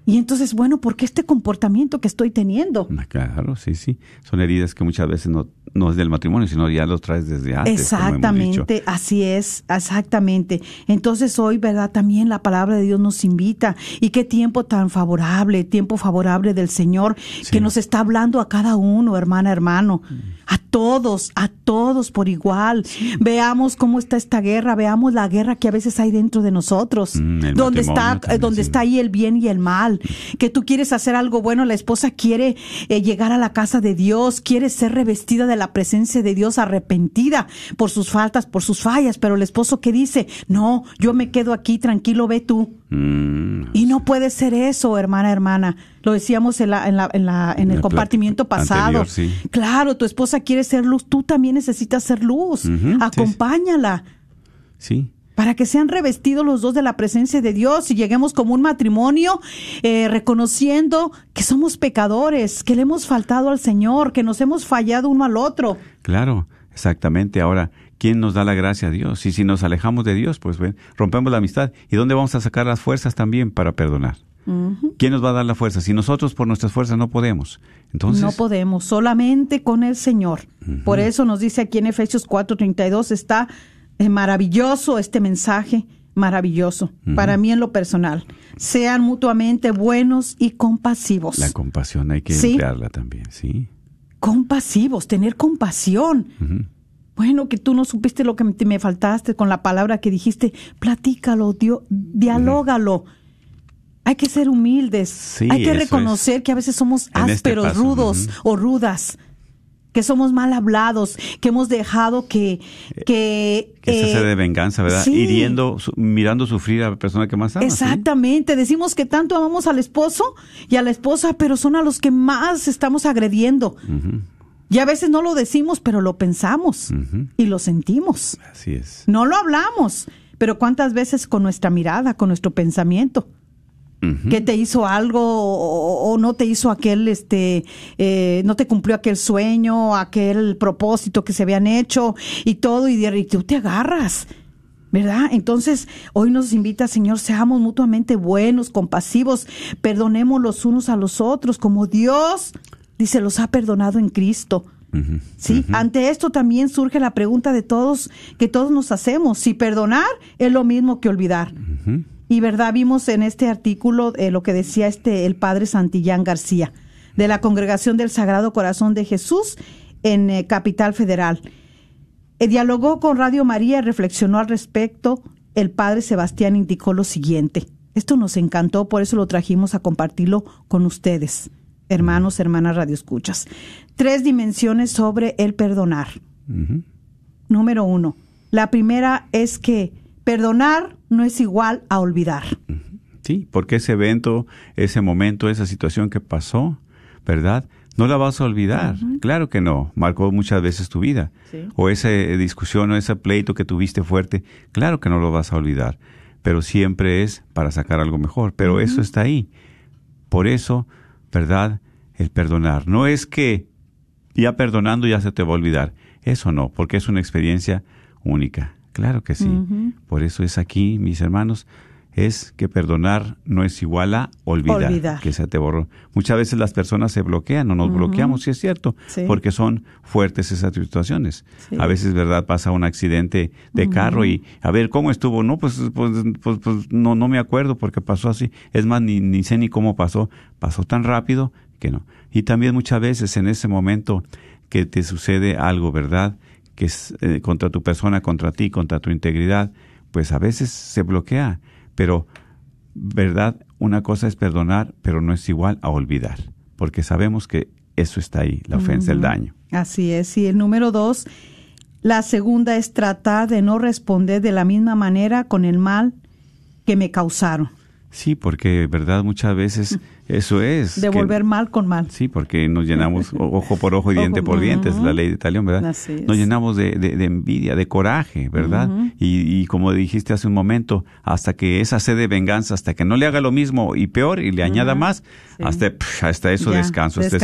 [SPEAKER 6] Y entonces, bueno, ¿por qué este comportamiento que estoy teniendo?
[SPEAKER 5] Ah, Claro, sí, sí. Son heridas que muchas veces no, no es del matrimonio, sino ya lo traes desde antes.
[SPEAKER 6] Exactamente, así es, exactamente. Entonces hoy, ¿verdad? También la palabra de Dios nos invita. Y qué tiempo tan favorable, tiempo favorable del Señor, que nos está hablando a cada uno, hermana, hermano. A todos, a todos por igual. Veamos cómo está esta guerra, veamos la guerra que a veces hay dentro de nosotros.
[SPEAKER 5] Mm,
[SPEAKER 6] donde está,
[SPEAKER 5] matrimonio también,
[SPEAKER 6] donde
[SPEAKER 5] sí.
[SPEAKER 6] está ahí el bien y el mal. Que tú quieres hacer algo bueno, la esposa quiere eh, llegar a la casa de Dios, quiere ser revestida de la presencia de Dios, arrepentida por sus faltas, por sus fallas, pero el esposo que dice, no, yo me quedo aquí, tranquilo, ve tú.
[SPEAKER 5] Mm,
[SPEAKER 6] Y no puede ser eso, hermana, hermana. Lo decíamos en, la, en, la, en, la- en el
[SPEAKER 5] la
[SPEAKER 6] compartimiento pasado.
[SPEAKER 5] anterior, sí.
[SPEAKER 6] Claro, tu esposa quiere ser luz, tú también necesitas ser luz.
[SPEAKER 5] Sí.
[SPEAKER 6] Acompáñala
[SPEAKER 5] sí,
[SPEAKER 6] para que sean revestidos los dos de la presencia de Dios y lleguemos como un matrimonio eh, reconociendo que somos pecadores, que le hemos faltado al Señor, que nos hemos fallado uno al otro.
[SPEAKER 5] claro, exactamente. Ahora, ¿quién nos da la gracia a Dios? Y si nos alejamos de Dios, pues ven, rompemos la amistad. ¿Y dónde vamos a sacar las fuerzas también para perdonar? ¿Quién nos va a dar la fuerza? Si nosotros por nuestras fuerzas no podemos. Entonces,
[SPEAKER 6] no podemos, solamente con el Señor. Por eso nos dice aquí en Efesios 4:32 está eh, maravilloso este mensaje, maravilloso. Para mí en lo personal, sean mutuamente buenos y compasivos.
[SPEAKER 5] la compasión hay que
[SPEAKER 6] Sí.
[SPEAKER 5] emplearla también, ¿sí?
[SPEAKER 6] compasivos, tener compasión. Bueno, que tú no supiste lo que me, me faltaste con la palabra que dijiste, platícalo, dio, dialógalo. Hay que ser humildes,
[SPEAKER 5] Sí,
[SPEAKER 6] hay que reconocer
[SPEAKER 5] es.
[SPEAKER 6] que a veces somos
[SPEAKER 5] este
[SPEAKER 6] ásperos, rudos o rudas, que somos mal hablados, que hemos dejado que... que
[SPEAKER 5] Esa
[SPEAKER 6] eh,
[SPEAKER 5] sed de venganza, ¿verdad?
[SPEAKER 6] sí.
[SPEAKER 5] Hiriendo, su- mirando sufrir a la persona que más ama. ¿sí?
[SPEAKER 6] Exactamente, decimos que tanto amamos al esposo y a la esposa, pero son a los que más estamos agrediendo. Y a veces no lo decimos, pero lo pensamos y lo sentimos.
[SPEAKER 5] Así es.
[SPEAKER 6] No lo hablamos, pero cuántas veces con nuestra mirada, con nuestro pensamiento, Que te hizo algo o, o no te hizo aquel, este, eh, no te cumplió aquel sueño, aquel propósito que se habían hecho y todo, y, de- y tú te agarras. ¿Verdad? Entonces, hoy nos invita, Señor, seamos mutuamente buenos, compasivos, perdonemos los unos a los otros, como Dios, dice, los ha perdonado en Cristo. Sí, ante esto también surge la pregunta de todos que todos nos hacemos, si perdonar es lo mismo que olvidar. Y verdad vimos en este artículo eh, lo que decía este el padre Santillán García de la Congregación del Sagrado Corazón de Jesús en eh, Capital Federal. Eh, dialogó con Radio María y reflexionó al respecto. El padre Sebastián indicó lo siguiente. Esto nos encantó, por eso lo trajimos a compartirlo con ustedes, hermanos, hermanas radioescuchas. Tres dimensiones sobre el perdonar. Número uno, la primera es que perdonar no es igual a olvidar.
[SPEAKER 5] Sí, porque ese evento, ese momento, esa situación que pasó, ¿verdad? No la vas a olvidar. Claro que no. Marcó muchas veces tu vida.
[SPEAKER 6] Sí.
[SPEAKER 5] O esa discusión o ese pleito que tuviste fuerte, claro que no lo vas a olvidar. Pero siempre es para sacar algo mejor. Pero eso está ahí. Por eso, ¿verdad? El perdonar. No es que ya perdonando ya se te va a olvidar. Eso no, porque es una experiencia única. Claro que sí. Por eso es aquí, mis hermanos, es que perdonar no es igual a olvidar,
[SPEAKER 6] Olvidar.
[SPEAKER 5] que se te borró. Muchas veces las personas se bloquean o nos bloqueamos, sí es cierto,
[SPEAKER 6] Sí.
[SPEAKER 5] porque son fuertes esas situaciones.
[SPEAKER 6] Sí.
[SPEAKER 5] A veces, ¿verdad? Pasa un accidente de carro y, a ver, ¿cómo estuvo? No, pues, pues, pues, pues, no, no me acuerdo porque pasó así. Es más, ni, ni sé ni cómo pasó. Pasó tan rápido que no. Y también muchas veces en ese momento que te sucede algo, ¿verdad? Que es eh, contra tu persona, contra ti, contra tu integridad, pues a veces se bloquea. Pero, ¿verdad? Una cosa es perdonar, pero no es igual a olvidar. Porque sabemos que eso está ahí, la ofensa, el daño.
[SPEAKER 6] Así es. Y el número dos, la segunda es tratar de no responder de la misma manera con el mal que me causaron.
[SPEAKER 5] Sí, porque, ¿verdad? Muchas veces eso es. que-
[SPEAKER 6] Devolver mal con mal.
[SPEAKER 5] Sí, porque nos llenamos ojo por ojo y [laughs] diente
[SPEAKER 6] Ojo,
[SPEAKER 5] por diente, es la ley de talión, ¿verdad?
[SPEAKER 6] Así es.
[SPEAKER 5] Nos llenamos de, de- de envidia, de coraje, ¿verdad? y, y como dijiste hace un momento, hasta que esa sed de venganza, hasta que no le haga lo mismo y peor y le añada más,
[SPEAKER 6] Sí.
[SPEAKER 5] hasta, hasta eso
[SPEAKER 6] Ya,
[SPEAKER 5] descanso, hasta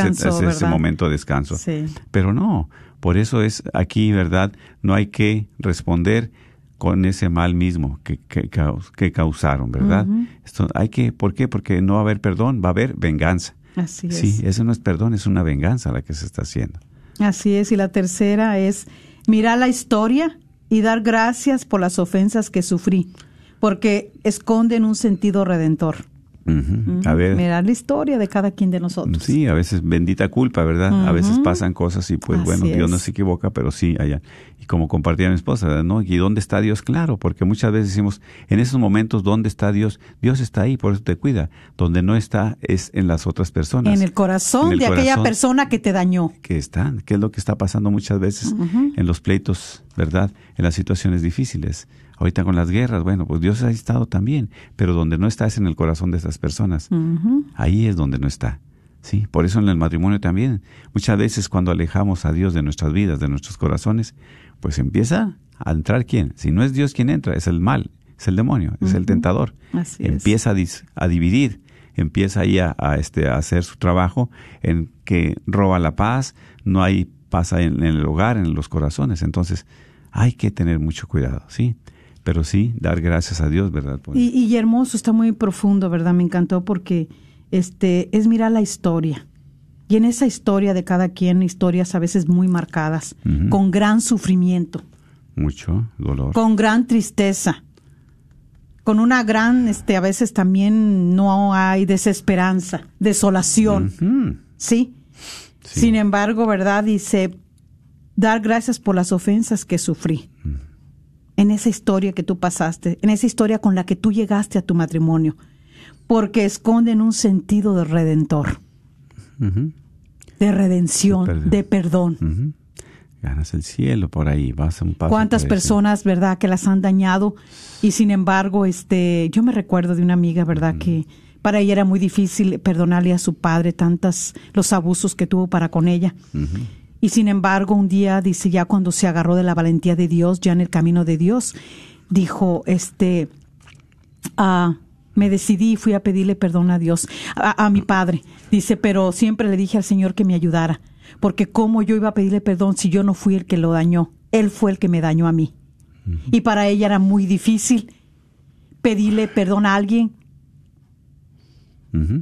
[SPEAKER 5] ese- momento de descanso.
[SPEAKER 6] Sí.
[SPEAKER 5] Pero no, por eso es aquí, ¿verdad? No hay que responder con ese mal mismo que, que, caus- que causaron, ¿verdad? Esto hay que, ¿por qué? Porque no va a haber perdón, va a haber venganza.
[SPEAKER 6] Así es.
[SPEAKER 5] Sí, eso no es perdón, es una venganza la que se está haciendo.
[SPEAKER 6] Así es. Y la tercera es mirar la historia y dar gracias por las ofensas que sufrí, porque esconden un sentido redentor.
[SPEAKER 5] A ver,
[SPEAKER 6] Mirar la historia de cada quien de nosotros.
[SPEAKER 5] sí, a veces bendita culpa, ¿verdad? A veces pasan cosas y pues
[SPEAKER 6] Así
[SPEAKER 5] bueno, Dios no
[SPEAKER 6] es.
[SPEAKER 5] se equivoca, pero sí, allá. Y como compartía mi esposa, ¿verdad? ¿no? ¿Y dónde está Dios? Claro, porque muchas veces decimos, en esos momentos, ¿dónde está Dios? Dios está ahí, por eso te cuida. Donde no está es en las otras personas.
[SPEAKER 6] En el corazón
[SPEAKER 5] En el
[SPEAKER 6] de aquella persona que te dañó.
[SPEAKER 5] que están, qué es lo que está pasando muchas veces en los pleitos, ¿verdad? En las situaciones difíciles. Ahorita con las guerras, bueno, pues Dios ha estado también, pero donde no está es en el corazón de esas personas. Ahí es donde no está. Sí, por eso en el matrimonio también. Muchas veces cuando alejamos a Dios de nuestras vidas, de nuestros corazones, pues empieza a entrar quién. Si no es Dios quien entra, es el mal, es el demonio, es el tentador.
[SPEAKER 6] Así es.
[SPEAKER 5] empieza a, dividir, empieza ahí a, a, este, a hacer su trabajo en que roba la paz, no hay paz en, en el hogar, en los corazones. Entonces, hay que tener mucho cuidado, ¿sí? Pero sí, dar gracias a Dios, ¿verdad?
[SPEAKER 6] Y, y hermoso, está muy profundo, ¿verdad? Me encantó porque este es mirar la historia. Y en esa historia de cada quien, historias a veces muy marcadas, con gran sufrimiento,
[SPEAKER 5] mucho dolor.
[SPEAKER 6] con gran tristeza, con una gran, este, a veces también no hay desesperanza, desolación. Sí. Sin embargo, ¿verdad? Dice, dar gracias por las ofensas que sufrí. En esa historia que tú pasaste, en esa historia con la que tú llegaste a tu matrimonio, porque esconden un sentido de redentor, de redención,
[SPEAKER 5] De perdón.
[SPEAKER 6] de perdón.
[SPEAKER 5] Ujú. Ganas el cielo por ahí, vas a un paso.
[SPEAKER 6] cuántas personas, verdad, que las han dañado y sin embargo, este, yo me recuerdo de una amiga, verdad, que para ella era muy difícil perdonarle a su padre tantas los abusos que tuvo para con ella. Y sin embargo, un día dice ya cuando se agarró de la valentía de Dios, ya en el camino de Dios, dijo, este, ah, me decidí y fui a pedirle perdón a Dios, a, a mi padre. Dice, pero siempre le dije al Señor que me ayudara, porque cómo yo iba a pedirle perdón si yo no fui el que lo dañó, Él fue el que me dañó a mí. Y para ella era muy difícil pedirle perdón a alguien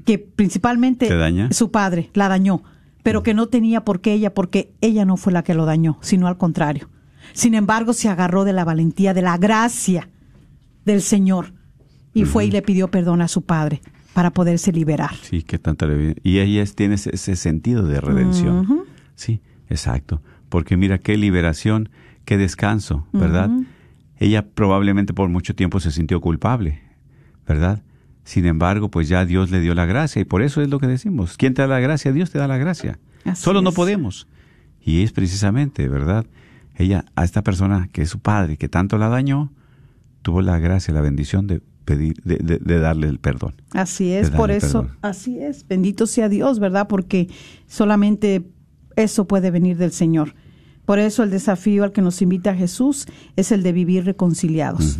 [SPEAKER 6] que principalmente su padre la dañó, pero que no tenía por qué ella, porque ella no fue la que lo dañó, sino al contrario. Sin embargo, se agarró de la valentía, de la gracia del Señor y fue y le pidió perdón a su padre para poderse liberar.
[SPEAKER 5] Sí, qué tanta le- Y ella tiene ese, ese sentido de redención. Sí, exacto. Porque mira qué liberación, qué descanso, ¿verdad? Ella probablemente por mucho tiempo se sintió culpable, ¿verdad? Sin embargo, pues ya Dios le dio la gracia y por eso es lo que decimos. ¿Quién te da la gracia? Dios te da la gracia.
[SPEAKER 6] Así
[SPEAKER 5] Solo no podemos. Y es precisamente, ¿verdad? Ella, a esta persona que es su padre, que tanto la dañó, tuvo la gracia, la bendición de pedir, de, de- de darle el perdón.
[SPEAKER 6] Así es, por eso,
[SPEAKER 5] perdón.
[SPEAKER 6] así es, bendito sea Dios, ¿verdad? Porque solamente eso puede venir del Señor. Por eso el desafío al que nos invita Jesús es el de vivir reconciliados.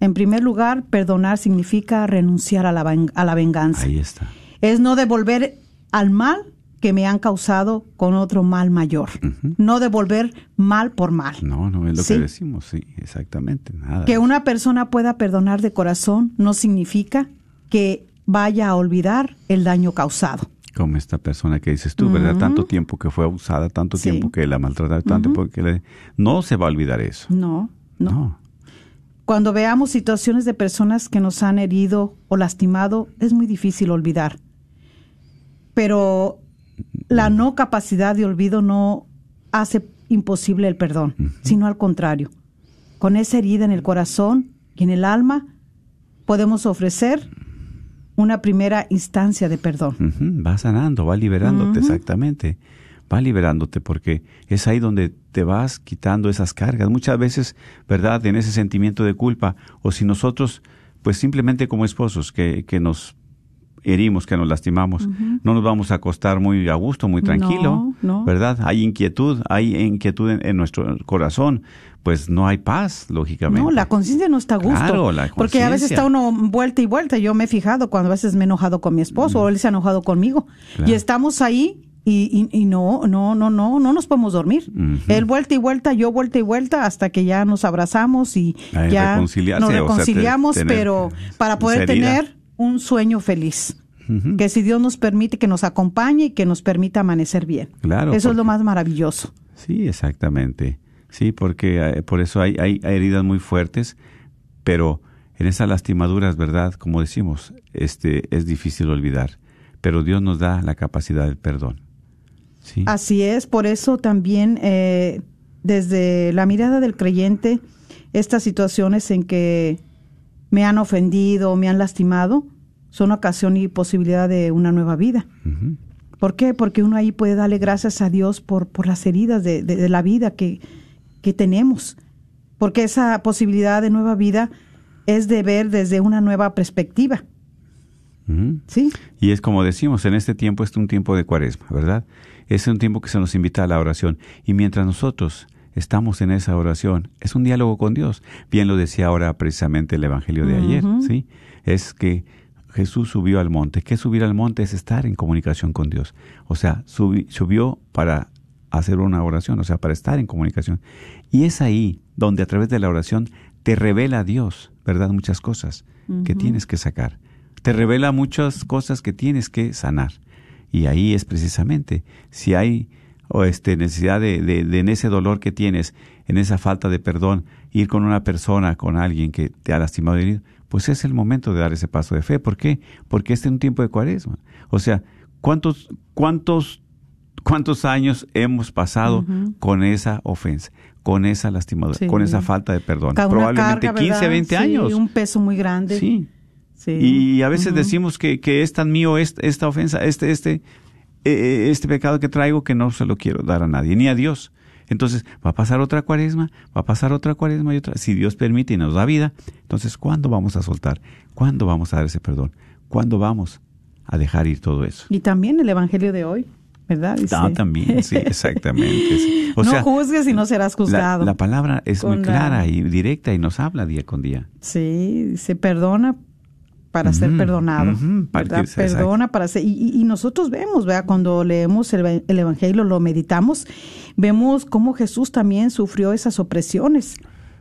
[SPEAKER 6] En primer lugar, perdonar significa renunciar a la, a la venganza.
[SPEAKER 5] Ahí está.
[SPEAKER 6] Es no devolver al mal que me han causado con otro mal mayor. No devolver mal por mal.
[SPEAKER 5] No, no es lo
[SPEAKER 6] Sí.
[SPEAKER 5] que decimos, sí, exactamente, nada.
[SPEAKER 6] Que una persona pueda perdonar de corazón no significa que vaya a olvidar el daño causado.
[SPEAKER 5] Como esta persona que dices tú, ¿verdad? Tanto tiempo que fue abusada, tanto
[SPEAKER 6] Sí.
[SPEAKER 5] tiempo que la maltrataron, tanto tiempo que le... No se va a olvidar eso.
[SPEAKER 6] No, no,
[SPEAKER 5] No.
[SPEAKER 6] Cuando veamos situaciones de personas que nos han herido o lastimado, es muy difícil olvidar. Pero la no capacidad de olvido no hace imposible el perdón, sino al contrario. Con esa herida en el corazón y en el alma, podemos ofrecer una primera instancia de perdón.
[SPEAKER 5] Va sanando, va liberándote, exactamente. Va liberándote porque es ahí donde te vas quitando esas cargas. Muchas veces, ¿verdad? En ese sentimiento de culpa, o si nosotros, pues simplemente como esposos, que, que nos herimos, que nos lastimamos, no nos vamos a acostar muy a gusto, muy tranquilo,
[SPEAKER 6] No, no.
[SPEAKER 5] ¿verdad? Hay inquietud, hay inquietud en, en nuestro corazón, pues no hay paz, lógicamente.
[SPEAKER 6] No, la conciencia no está a gusto.
[SPEAKER 5] Claro, la
[SPEAKER 6] porque a veces está uno vuelta y vuelta. Yo me he fijado cuando a veces me he enojado con mi esposo o él se ha enojado conmigo.
[SPEAKER 5] Claro.
[SPEAKER 6] Y estamos ahí y, y- y no, no, no, no, no nos podemos dormir.
[SPEAKER 5] Ujú.
[SPEAKER 6] Él vuelta y vuelta, yo vuelta y vuelta hasta que ya nos abrazamos y
[SPEAKER 5] Ay,
[SPEAKER 6] ya nos
[SPEAKER 5] o sea,
[SPEAKER 6] reconciliamos,
[SPEAKER 5] tener
[SPEAKER 6] pero para poder tener un sueño feliz. Que si Dios nos permite que nos acompañe y que nos permita amanecer bien.
[SPEAKER 5] Claro,
[SPEAKER 6] Eso es lo más maravilloso.
[SPEAKER 5] Sí, exactamente. Sí, porque eh, por eso hay, hay heridas muy fuertes, pero en esas lastimaduras, ¿verdad? Como decimos, este es difícil olvidar, pero Dios nos da la capacidad del perdón. Sí.
[SPEAKER 6] Así es, por eso también eh, desde la mirada del creyente, estas situaciones en que me han ofendido, me han lastimado, son ocasión y posibilidad de una nueva vida. ¿Por qué? Porque uno ahí puede darle gracias a Dios por, por las heridas de, de- de la vida que, que tenemos. Porque esa posibilidad de nueva vida es de ver desde una nueva perspectiva. ¿Sí?
[SPEAKER 5] Y es como decimos, en este tiempo es un tiempo de cuaresma, ¿verdad? Es un tiempo que se nos invita a la oración. Y mientras nosotros estamos en esa oración, es un diálogo con Dios. Bien lo decía ahora precisamente el Evangelio de ayer, ¿sí? Es que Jesús subió al monte. ¿Qué subir al monte? Es estar en comunicación con Dios. O sea, subi- subió para hacer una oración, o sea, para estar en comunicación. Y es ahí donde a través de la oración te revela Dios, ¿verdad? Muchas cosas que tienes que sacar. Te revela muchas cosas que tienes que sanar. Y ahí es precisamente, si hay o este, necesidad de, de- de en ese dolor que tienes, en esa falta de perdón, ir con una persona, con alguien que te ha lastimado y herido, pues es el momento de dar ese paso de fe. ¿Por qué? Porque este es un tiempo de cuaresma. O sea, ¿cuántos, cuántos, cuántos años hemos pasado con esa ofensa, con esa lastimadura,
[SPEAKER 6] Sí.
[SPEAKER 5] con esa falta de perdón?
[SPEAKER 6] Cada
[SPEAKER 5] Probablemente
[SPEAKER 6] carga,
[SPEAKER 5] 15,
[SPEAKER 6] ¿verdad?
[SPEAKER 5] 20
[SPEAKER 6] Sí,
[SPEAKER 5] años.
[SPEAKER 6] un peso muy grande.
[SPEAKER 5] Sí.
[SPEAKER 6] Sí.
[SPEAKER 5] Y a veces decimos que, que es tan mío esta, esta ofensa, este, este, eh, este pecado que traigo que no se lo quiero dar a nadie, ni a Dios. Entonces, va a pasar otra cuaresma, va a pasar otra cuaresma y otra. Si Dios permite y nos da vida, entonces, ¿cuándo vamos a soltar? ¿Cuándo vamos a dar ese perdón? ¿Cuándo vamos a dejar ir todo eso?
[SPEAKER 6] Y también el Evangelio de hoy, ¿verdad? Dice,
[SPEAKER 5] Ah, también, sí, [laughs] exactamente. sí. O
[SPEAKER 6] no
[SPEAKER 5] sea,
[SPEAKER 6] juzgues y no serás juzgado.
[SPEAKER 5] la palabra es muy
[SPEAKER 6] la-
[SPEAKER 5] clara y directa y nos habla día con día.
[SPEAKER 6] Sí, se perdona para ser perdonado.
[SPEAKER 5] para.
[SPEAKER 6] Perdona para ser. Y, y- nosotros vemos, ¿verdad? Cuando leemos el, el Evangelio, lo meditamos, vemos cómo Jesús también sufrió esas opresiones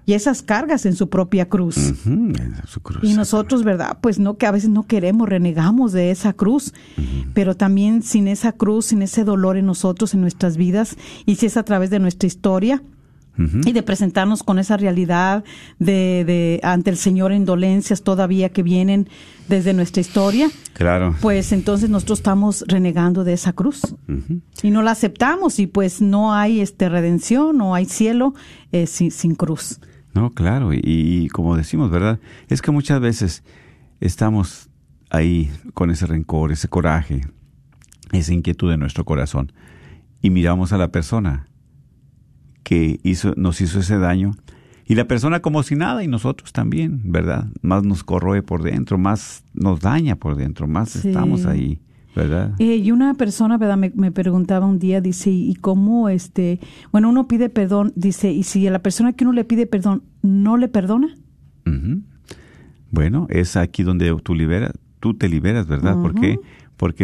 [SPEAKER 6] y esas cargas en su propia cruz.
[SPEAKER 5] Su cruz.
[SPEAKER 6] Y nosotros, ¿verdad? Pues no, que a veces no queremos, renegamos de esa cruz, pero también sin esa cruz, sin ese dolor en nosotros, en nuestras vidas, y si es a través de nuestra historia, Y de presentarnos con esa realidad de, de ante el Señor en dolencias todavía que vienen desde nuestra historia,
[SPEAKER 5] Claro.
[SPEAKER 6] pues entonces nosotros estamos renegando de esa cruz y no la aceptamos y pues no hay este redención, no hay cielo eh, sin, sin cruz.
[SPEAKER 5] No, claro, y, y como decimos, ¿verdad? Es que muchas veces estamos ahí con ese rencor, ese coraje, esa inquietud en nuestro corazón y miramos a la persona que hizo, nos hizo ese daño Y la persona como si nada y nosotros también, ¿verdad? Más nos corroe por dentro, más nos daña por dentro, más
[SPEAKER 6] Sí.
[SPEAKER 5] estamos ahí, ¿verdad?
[SPEAKER 6] Eh, y una persona, ¿verdad? Me, me preguntaba un día, dice, ¿y cómo este? Bueno, uno pide perdón, dice, ¿y si a la persona que uno le pide perdón no le perdona?
[SPEAKER 5] Bueno, es aquí donde tú liberas, tú te liberas, ¿verdad? Porque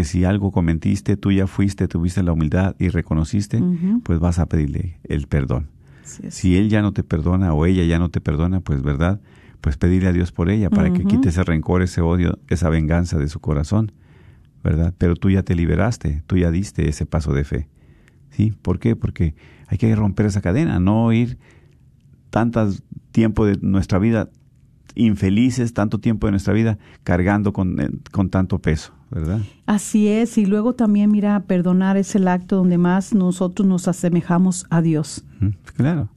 [SPEAKER 5] si algo cometiste, tú ya fuiste, tuviste la humildad y reconociste, pues vas a pedirle el perdón. Si él ya no te perdona o ella ya no te perdona, pues verdad, pues pedirle a Dios por ella para que quite ese rencor, ese odio, esa venganza de su corazón, ¿verdad? Pero tú ya te liberaste, tú ya diste ese paso de fe. ¿Sí? ¿Por qué? Porque hay que romper esa cadena, no ir tantas tiempo de nuestra vida infelices, tanto tiempo de nuestra vida cargando con, eh, con tanto peso, ¿verdad?
[SPEAKER 6] Así es, y luego también, mira, perdonar es el acto donde más nosotros nos asemejamos a Dios.
[SPEAKER 5] Claro.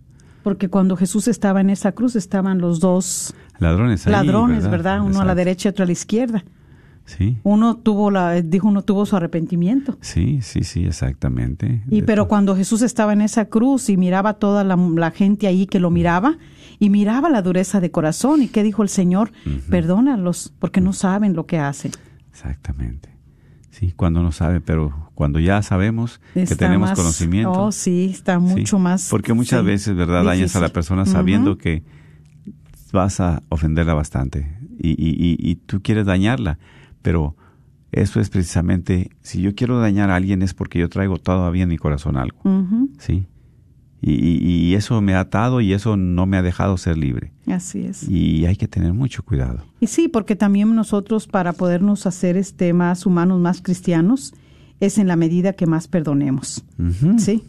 [SPEAKER 6] Porque cuando Jesús estaba en esa cruz estaban los dos
[SPEAKER 5] Ladrones ahí,
[SPEAKER 6] ladrones, ¿verdad? Uno a la derecha y otro a la izquierda.
[SPEAKER 5] Sí,
[SPEAKER 6] Uno tuvo la, dijo uno tuvo su arrepentimiento.
[SPEAKER 5] sí, sí, sí, exactamente.
[SPEAKER 6] Y pero cuando Jesús estaba en esa cruz y miraba toda la, la gente ahí que lo miraba y miraba la dureza de corazón y qué dijo el Señor, perdónalos porque no saben lo que hacen.
[SPEAKER 5] Exactamente. Sí, cuando no sabe, pero cuando ya sabemos que tenemos
[SPEAKER 6] más-
[SPEAKER 5] conocimiento.
[SPEAKER 6] Oh, sí, está mucho
[SPEAKER 5] sí,
[SPEAKER 6] más.
[SPEAKER 5] Porque muchas
[SPEAKER 6] sí,
[SPEAKER 5] veces, ¿verdad? Dañas a la persona sabiendo que vas a ofenderla bastante y, y, y, y tú quieres dañarla, pero eso es precisamente, si yo quiero dañar a alguien es porque yo traigo todavía en mi corazón algo, ¿sí? Y, y, eso me ha atado y eso no me ha dejado ser libre.
[SPEAKER 6] Así es.
[SPEAKER 5] Y hay que tener mucho cuidado.
[SPEAKER 6] Y sí, porque también nosotros para podernos hacer este más humanos, más cristianos, es en la medida que más perdonemos. Sí.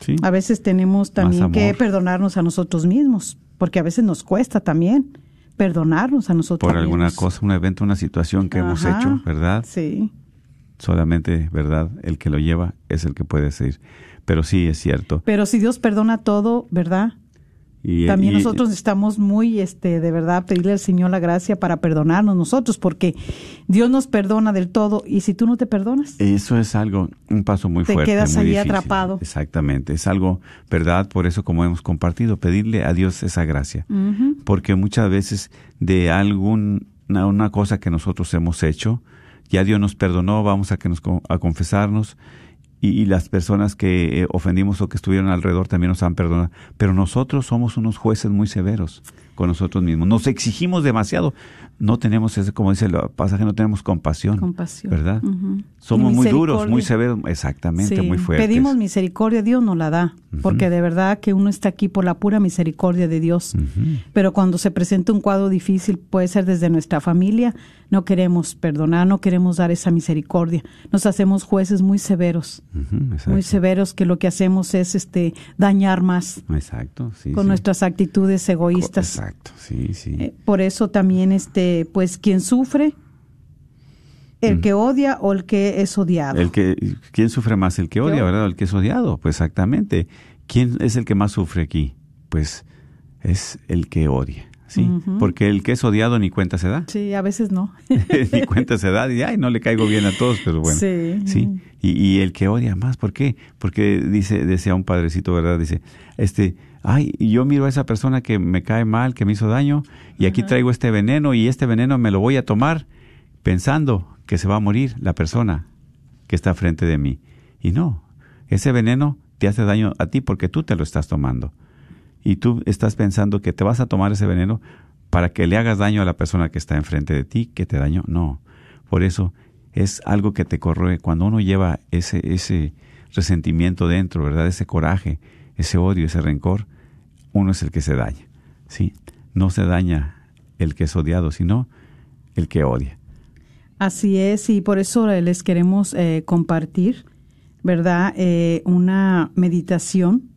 [SPEAKER 5] sí.
[SPEAKER 6] A veces tenemos también que perdonarnos a nosotros mismos, porque a veces nos cuesta también perdonarnos a nosotros
[SPEAKER 5] Por alguna
[SPEAKER 6] mismos.
[SPEAKER 5] cosa, un evento, una situación que hemos hecho, ¿verdad?
[SPEAKER 6] Sí.
[SPEAKER 5] Solamente, ¿verdad? El que lo lleva es el que puede seguir. Pero sí, es cierto.
[SPEAKER 6] Pero si Dios perdona todo, ¿verdad?
[SPEAKER 5] Y,
[SPEAKER 6] También
[SPEAKER 5] y-
[SPEAKER 6] nosotros estamos muy, este, de verdad, pedirle al Señor la gracia para perdonarnos nosotros, porque Dios nos perdona del todo y si tú no te perdonas,
[SPEAKER 5] Eso es algo, un paso muy
[SPEAKER 6] Te
[SPEAKER 5] fuerte.
[SPEAKER 6] quedas
[SPEAKER 5] muy
[SPEAKER 6] ahí
[SPEAKER 5] difícil.
[SPEAKER 6] atrapado.
[SPEAKER 5] Exactamente. Es algo, ¿verdad? Por eso, como hemos compartido, pedirle a Dios esa gracia. Porque muchas veces de alguna una cosa que nosotros hemos hecho, ya Dios nos perdonó, vamos a, que nos, a confesarnos. Y, y las personas que eh, ofendimos o que estuvieron alrededor también nos han perdonado. Pero nosotros somos unos jueces muy severos con nosotros mismos. Nos exigimos demasiado. No tenemos ese, como dice el pasaje, no tenemos compasión.
[SPEAKER 6] compasión.
[SPEAKER 5] ¿Verdad? Somos muy duros, muy severos, exactamente,
[SPEAKER 6] Sí,
[SPEAKER 5] muy fuertes.
[SPEAKER 6] Pedimos misericordia, Dios nos la da, porque de verdad que uno está aquí por la pura misericordia de Dios. Pero cuando se presenta un cuadro difícil, puede ser desde nuestra familia, no queremos perdonar, no queremos dar esa misericordia. Nos hacemos jueces muy severos, muy severos que lo que hacemos es este dañar más
[SPEAKER 5] Exacto, sí.
[SPEAKER 6] con
[SPEAKER 5] sí.
[SPEAKER 6] nuestras actitudes egoístas.
[SPEAKER 5] Exacto, sí, sí.
[SPEAKER 6] Eh, por eso también este pues quien sufre el
[SPEAKER 5] Mm.
[SPEAKER 6] que odia o el que es odiado.
[SPEAKER 5] El que, ¿Quién sufre más? El que odia,
[SPEAKER 6] Yo.
[SPEAKER 5] ¿verdad? El que es odiado. Pues exactamente. ¿Quién es el que más sufre aquí? Pues es el que odia, ¿sí? Porque el que es odiado ni cuenta se da.
[SPEAKER 6] Sí, a veces no. [laughs]
[SPEAKER 5] ni cuenta se da. Y, ay, no le caigo bien a todos, pero bueno.
[SPEAKER 6] Sí.
[SPEAKER 5] Sí. Y, y el que odia más, ¿por qué? Porque dice, decía un padrecito, ¿verdad? Dice, este, ay, yo miro a esa persona que me cae mal, que me hizo daño, y aquí traigo este veneno, y este veneno me lo voy a tomar pensando que se va a morir la persona que está frente de mí. Y no, ese veneno te hace daño a ti porque tú te lo estás tomando. Y tú estás pensando que te vas a tomar ese veneno para que le hagas daño a la persona que está enfrente de ti, que te dañó. No. Por eso es algo que te corroe. Cuando uno lleva ese, ese resentimiento dentro, ¿verdad? Ese coraje, ese odio, ese rencor, uno es el que se daña. ¿Sí? No se daña el que es odiado, sino el que odia.
[SPEAKER 6] Así es, y por eso eh, les queremos eh, compartir, ¿verdad? Eh, una meditación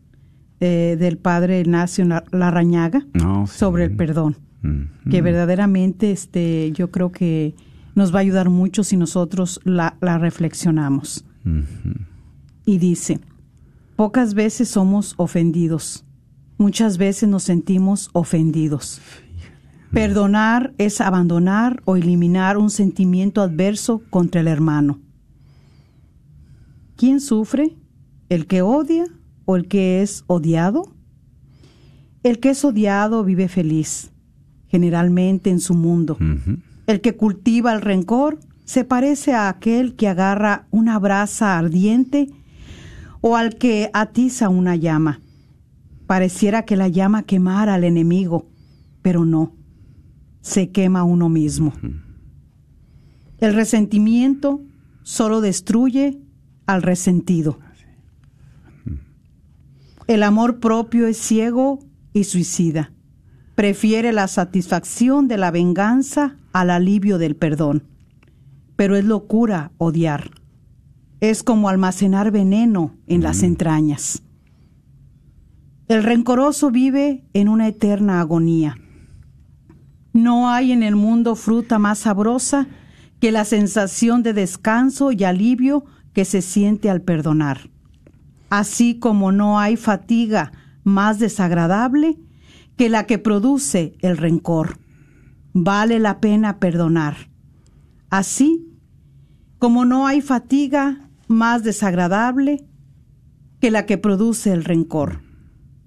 [SPEAKER 6] eh, del padre Ignacio La- Larrañaga
[SPEAKER 5] No, sí.
[SPEAKER 6] sobre el perdón,
[SPEAKER 5] Mm.
[SPEAKER 6] que verdaderamente este, yo creo que nos va a ayudar mucho si nosotros la, la reflexionamos. Y dice, pocas veces somos ofendidos, muchas veces nos sentimos ofendidos. Perdonar es abandonar o eliminar un sentimiento adverso contra el hermano. ¿Quién sufre? ¿El que odia o el que es odiado? El que es odiado vive feliz, generalmente en su mundo. El que cultiva el rencor se parece a aquel que agarra una brasa ardiente o al que atiza una llama. Pareciera que la llama quemara al enemigo, pero no, se quema uno mismo. El resentimiento solo destruye al resentido. El amor propio es ciego y suicida. Prefiere la satisfacción de la venganza al alivio del perdón. Pero es locura odiar. Es como almacenar veneno en las entrañas. El rencoroso vive en una eterna agonía. No hay en el mundo fruta más sabrosa que la sensación de descanso y alivio que se siente al perdonar. Así como no hay fatiga más desagradable que la que produce el rencor. Vale la pena perdonar. Así como no hay fatiga más desagradable que la que produce el rencor.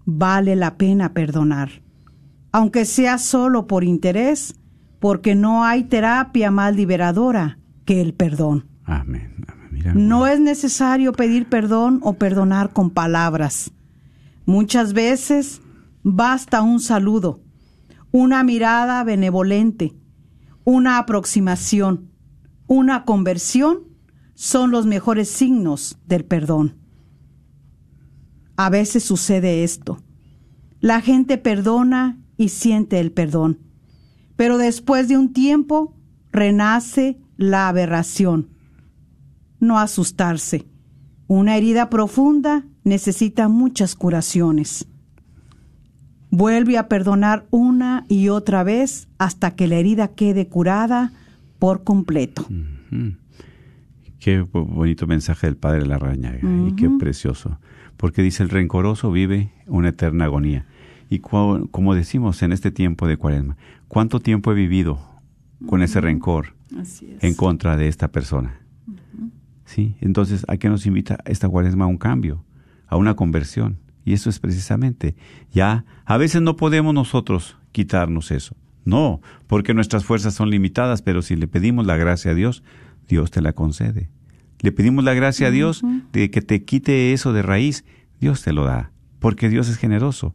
[SPEAKER 6] Vale la pena perdonar, aunque sea solo por interés, porque no hay terapia más liberadora que el perdón.
[SPEAKER 5] Amén. Amén. Mira,
[SPEAKER 6] No es necesario pedir perdón o perdonar con palabras. Muchas veces basta un saludo, una mirada benevolente, una aproximación, una conversión son los mejores signos del perdón. A veces sucede esto. La gente perdona y siente el perdón, pero después de un tiempo renace la aberración. No asustarse. Una herida profunda necesita muchas curaciones. Vuelve a perdonar una y otra vez hasta que la herida quede curada por completo.
[SPEAKER 5] Qué bo- bonito mensaje del Padre Larrañaga y qué precioso. Porque dice, el rencoroso vive una eterna agonía. Y como decimos en este tiempo de cuaresma, ¿cuánto tiempo he vivido con ese rencor
[SPEAKER 6] Así es.
[SPEAKER 5] en contra de esta persona? ¿Sí? Entonces, ¿a qué nos invita esta cuaresma? A un cambio, a una conversión. Y eso es precisamente, ya, a veces no podemos nosotros quitarnos eso. No, porque nuestras fuerzas son limitadas, pero si le pedimos la gracia a Dios, Dios te la concede. Le pedimos la gracia a Dios de que te quite eso de raíz, Dios te lo da, porque Dios es generoso,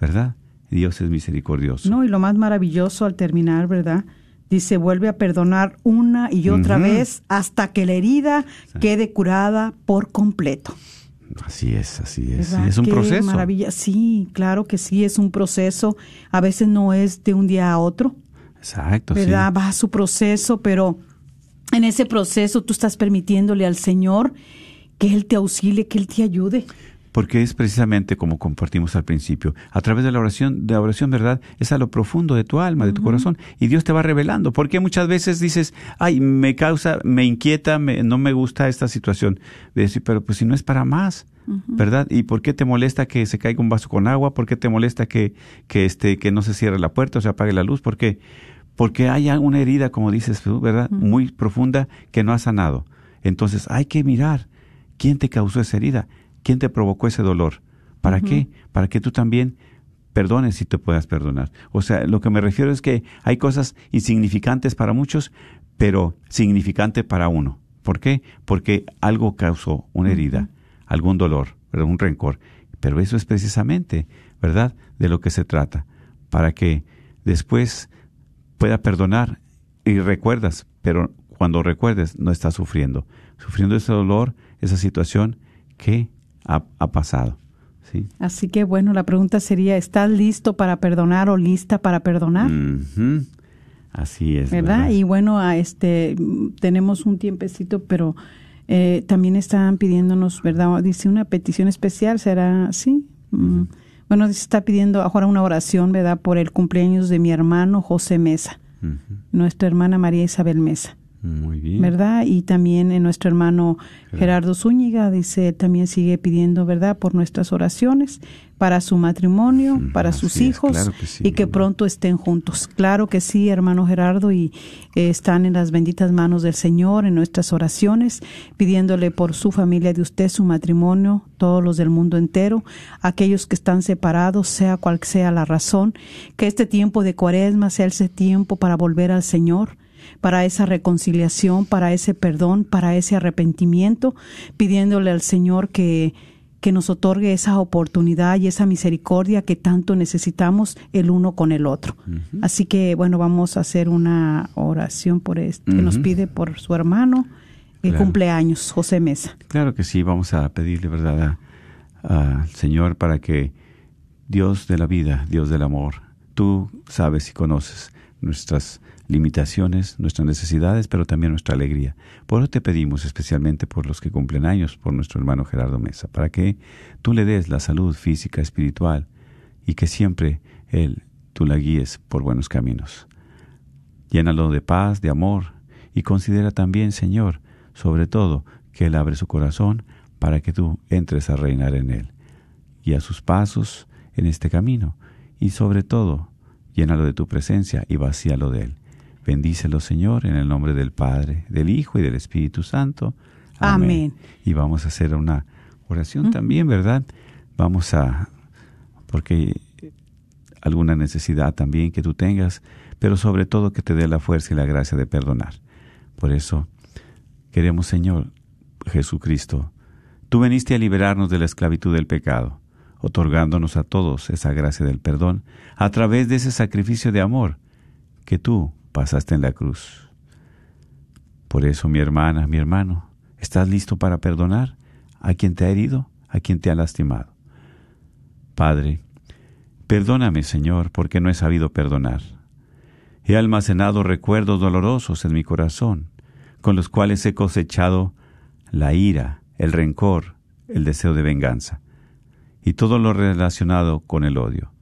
[SPEAKER 5] ¿verdad? Dios es misericordioso.
[SPEAKER 6] No, y lo más maravilloso al terminar, ¿verdad? Dice, vuelve a perdonar una y otra vez hasta que la herida quede curada por completo.
[SPEAKER 5] Así es, así es.
[SPEAKER 6] ¿verdad?
[SPEAKER 5] Es un
[SPEAKER 6] Qué
[SPEAKER 5] proceso.
[SPEAKER 6] Maravilla. Sí, claro que sí, es un proceso. A veces no es de un día a otro,
[SPEAKER 5] Exacto, sí.
[SPEAKER 6] ¿verdad? Va a su proceso, pero en ese proceso tú estás permitiéndole al Señor que Él te auxilie, que Él te ayude.
[SPEAKER 5] Porque es precisamente como compartimos al principio, a través de la oración, de la oración, ¿verdad? Es a lo profundo de tu alma, de tu corazón, y Dios te va revelando. Porque muchas veces dices, ay, me causa, me inquieta, me- no me gusta esta situación. De decir, pero pues si no es para más, ¿verdad? ¿Y por qué te molesta que se caiga un vaso con agua? ¿Por qué te molesta que, que, este, que no se cierre la puerta o se apague la luz? ¿Por qué? Porque hay una herida, como dices tú, ¿verdad? Muy profunda que no ha sanado. Entonces hay que mirar quién te causó esa herida, quién te provocó ese dolor. ¿Para qué? Para que tú también perdones si te puedas perdonar. O sea, lo que me refiero es que hay cosas insignificantes para muchos, pero significante para uno. ¿Por qué? Porque algo causó una herida, algún dolor, un rencor. Pero eso es precisamente, ¿verdad?, de lo que se trata. Para que después pueda perdonar y recuerdas, pero cuando recuerdes no estás sufriendo, sufriendo ese dolor, esa situación que ha, ha pasado. ¿sí?
[SPEAKER 6] Así que bueno, la pregunta sería, ¿estás listo para perdonar o lista para perdonar?
[SPEAKER 5] Así es.
[SPEAKER 6] ¿verdad? Y bueno, a este tenemos un tiempecito, pero eh, también están pidiéndonos, ¿verdad? Dice una petición especial, ¿será así? Bueno, dice, está pidiendo ahora una oración, ¿verdad? Por el cumpleaños de mi hermano José Mesa, nuestra hermana María Isabel Mesa.
[SPEAKER 5] Muy bien.
[SPEAKER 6] ¿verdad? Y también en nuestro hermano Gerardo Zúñiga dice, él también sigue pidiendo, ¿verdad?, por nuestras oraciones para su matrimonio, para
[SPEAKER 5] así
[SPEAKER 6] sus
[SPEAKER 5] es,
[SPEAKER 6] hijos
[SPEAKER 5] claro que sí,
[SPEAKER 6] y que pronto estén juntos. Claro que sí, hermano Gerardo, y eh, están en las benditas manos del Señor en nuestras oraciones, pidiéndole por su familia de usted, su matrimonio, todos los del mundo entero, aquellos que están separados, sea cual sea la razón, que este tiempo de cuaresma sea ese tiempo para volver al Señor para esa reconciliación, para ese perdón, para ese arrepentimiento, pidiéndole al Señor que, que nos otorgue esa oportunidad y esa misericordia que tanto necesitamos el uno con el otro. Así que, bueno, vamos a hacer una oración por este, que nos pide por su hermano, el
[SPEAKER 5] Claro.
[SPEAKER 6] cumpleaños, José Mesa.
[SPEAKER 5] Claro que sí, vamos a pedirle, ¿verdad?, al Señor para que Dios de la vida, Dios del amor, tú sabes y conoces nuestras limitaciones, nuestras necesidades, pero también nuestra alegría. Por eso te pedimos especialmente por los que cumplen años, por nuestro hermano Gerardo Mesa, para que tú le des la salud física, espiritual, y que siempre Él, tú la guíes por buenos caminos. Llénalo de paz, de amor, y considera también, Señor, sobre todo, que Él abre su corazón para que tú entres a reinar en Él. Guía sus pasos en este camino, y sobre todo, llénalo de tu presencia y vacíalo de Él. Bendícelo, Señor, en el nombre del Padre, del Hijo y del Espíritu Santo.
[SPEAKER 6] Amén.
[SPEAKER 5] Y vamos a hacer una oración también, ¿verdad? Vamos a, porque alguna necesidad también que tú tengas, pero sobre todo que te dé la fuerza y la gracia de perdonar. Por eso queremos, Señor Jesucristo, tú veniste a liberarnos de la esclavitud del pecado, otorgándonos a todos esa gracia del perdón a través de ese sacrificio de amor que tú pasaste en la cruz. Por eso, mi hermana, mi hermano, ¿estás listo para perdonar a quien te ha herido, a quien te ha lastimado? Padre, perdóname, Señor, porque no he sabido perdonar. He almacenado recuerdos dolorosos en mi corazón, con los cuales he cosechado la ira, el rencor, el deseo de venganza, y todo lo relacionado con el odio.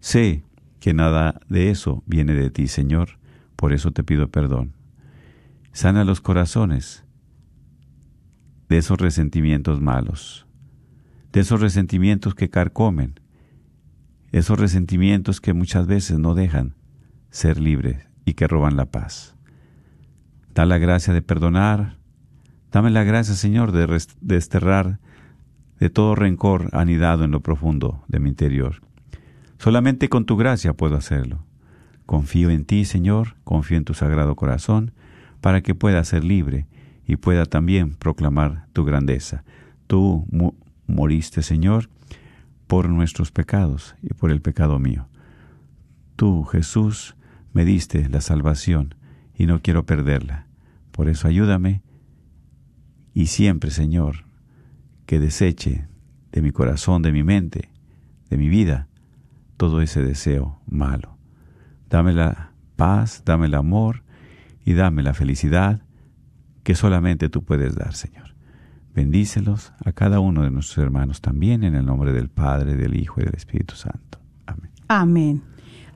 [SPEAKER 5] Sé que nada de eso viene de ti, Señor, por eso te pido perdón. Sana los corazones de esos resentimientos malos, de esos resentimientos que carcomen, esos resentimientos que muchas veces no dejan ser libres y que roban la paz. Da la gracia de perdonar, dame la gracia, Señor, de desterrar de todo rencor anidado en lo profundo de mi interior. Solamente con tu gracia puedo hacerlo. Confío en ti, Señor, confío en tu sagrado corazón, para que pueda ser libre y pueda también proclamar tu grandeza. Tú moriste, Señor, por nuestros pecados y por el pecado mío. Tú, Jesús, me diste la salvación y no quiero perderla. Por eso ayúdame y siempre, Señor, que deseche de mi corazón, de mi mente, de mi vida, todo ese deseo malo. Dame la paz, dame el amor y dame la felicidad que solamente tú puedes dar, Señor. Bendícelos a cada uno de nuestros hermanos también en el nombre del Padre, del Hijo y del Espíritu Santo. Amén.
[SPEAKER 6] Amén.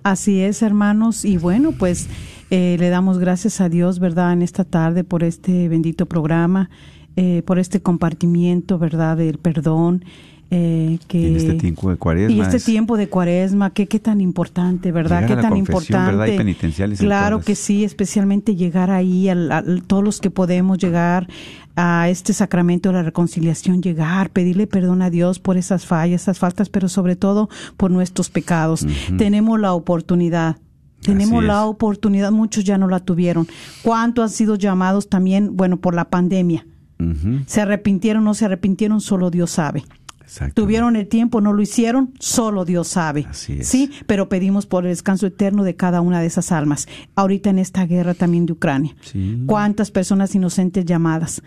[SPEAKER 6] Así es, hermanos. Y bueno, pues eh, le damos gracias a Dios, ¿verdad?, en esta tarde por este bendito programa, eh, por este compartimiento, ¿verdad?, del perdón. Eh, que
[SPEAKER 5] En este tiempo de cuaresma
[SPEAKER 6] y este
[SPEAKER 5] es-
[SPEAKER 6] tiempo de cuaresma, qué qué tan importante, ¿verdad? Qué
[SPEAKER 5] a
[SPEAKER 6] tan importante.
[SPEAKER 5] Y penitenciales en
[SPEAKER 6] claro que sí, especialmente llegar ahí, al- todos los que podemos llegar a este sacramento de la reconciliación, llegar, pedirle perdón a Dios por esas fallas, esas faltas, pero sobre todo por nuestros pecados. Tenemos la oportunidad. Tenemos la oportunidad, muchos ya no la tuvieron. ¿Cuántos han sido llamados también, bueno, por la pandemia? ¿Se arrepintieron o no se arrepintieron? Solo Dios sabe. Tuvieron el tiempo, no lo hicieron, solo Dios sabe.
[SPEAKER 5] Así es.
[SPEAKER 6] Sí, pero pedimos por el descanso eterno de cada una de esas almas. Ahorita en esta guerra también de Ucrania.
[SPEAKER 5] Sí.
[SPEAKER 6] ¿Cuántas personas inocentes llamadas?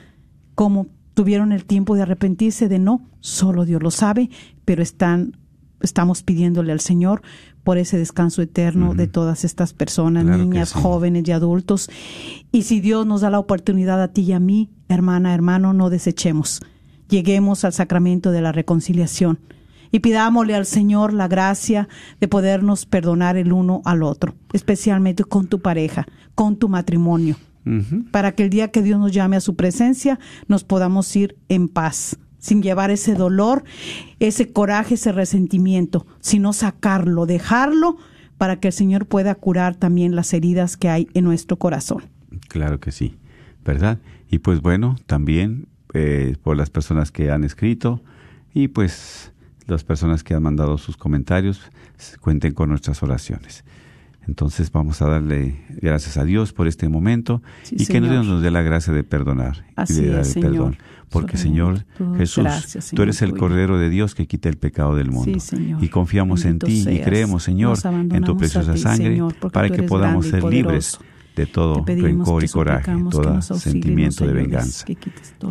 [SPEAKER 6] ¿Cómo tuvieron el tiempo de arrepentirse de no? Solo Dios lo sabe, pero están estamos pidiéndole al Señor por ese descanso eterno de todas estas personas,
[SPEAKER 5] Claro
[SPEAKER 6] niñas,
[SPEAKER 5] sí.
[SPEAKER 6] jóvenes y adultos. Y si Dios nos da la oportunidad a ti y a mí, hermana, hermano, no desechemos. Lleguemos al sacramento de la reconciliación y pidámosle al Señor la gracia de podernos perdonar el uno al otro, especialmente con tu pareja, con tu matrimonio, para que el día que Dios nos llame a su presencia nos podamos ir en paz, sin llevar ese dolor, ese coraje, ese resentimiento, sino sacarlo, dejarlo para que el Señor pueda curar también las heridas que hay en nuestro corazón.
[SPEAKER 5] Claro que sí, ¿verdad? Y pues bueno, también eh, por las personas que han escrito y pues las personas que han mandado sus comentarios, cuenten con nuestras oraciones. Entonces vamos a darle gracias a Dios por este momento y que Dios nos dé la gracia de perdonar y de dar el perdón. Porque Señor, Jesús, tú eres el Cordero de Dios que quita el pecado del mundo. y confiamos en ti y creemos, Señor, en tu preciosa sangre para que podamos ser libres de todo rencor y coraje, todo sentimiento de venganza.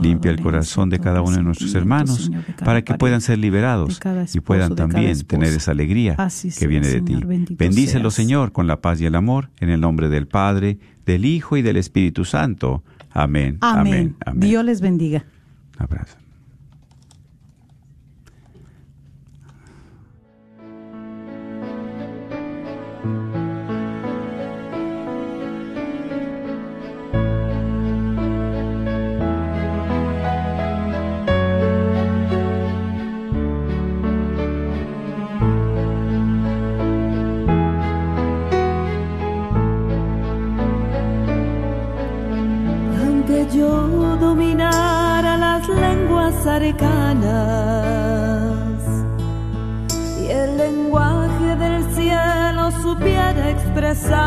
[SPEAKER 5] Limpia el corazón de cada uno de nuestros hermanos para que puedan ser liberados y puedan también tener esa alegría que viene de ti. Bendícelo, Señor, con la paz y el amor, en el nombre del Padre, del Hijo y del Espíritu Santo. Amén.
[SPEAKER 6] Amén. Dios les bendiga.
[SPEAKER 5] Abrazo.
[SPEAKER 4] Y el lenguaje del cielo supiera expresar,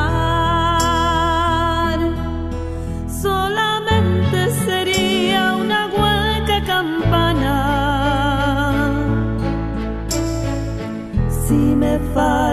[SPEAKER 4] solamente sería una hueca campana. Si me falta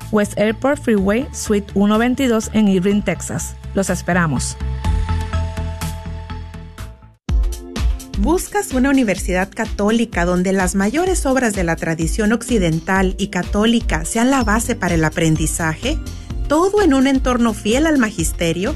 [SPEAKER 7] West Airport Freeway, Suite 122 en Irving, Texas. Los esperamos.
[SPEAKER 8] ¿Buscas una universidad católica donde las mayores obras de la tradición occidental y católica sean la base para el aprendizaje? ¿Todo en un entorno fiel al magisterio?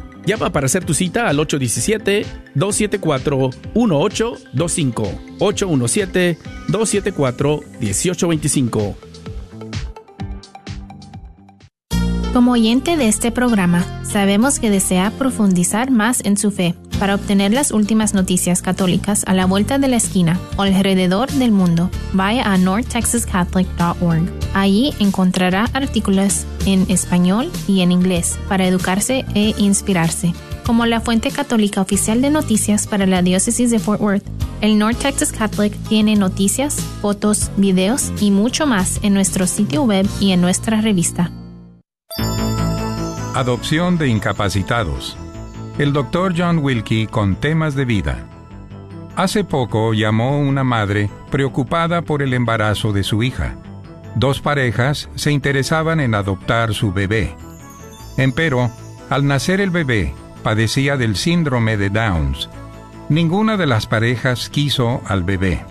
[SPEAKER 3] Llama para hacer tu cita al 817-274-1825. 817-274-1825.
[SPEAKER 9] Como oyente de este programa, sabemos que desea profundizar más en su fe. Para obtener las últimas noticias católicas a la vuelta de la esquina o alrededor del mundo, vaya a northtexascatholic.org. Allí encontrará artículos en español y en inglés para educarse e inspirarse. Como la fuente católica oficial de noticias para la diócesis de Fort Worth, el North Texas Catholic tiene noticias, fotos, videos y mucho más en nuestro sitio web y en nuestra revista.
[SPEAKER 10] Adopción de incapacitados. El Dr. John Wilkie con temas de vida. Hace poco llamó una madre preocupada por el embarazo de su hija. Dos parejas se interesaban en adoptar su bebé. Empero, al nacer el bebé, padecía del síndrome de Downs. Ninguna de las parejas quiso al bebé.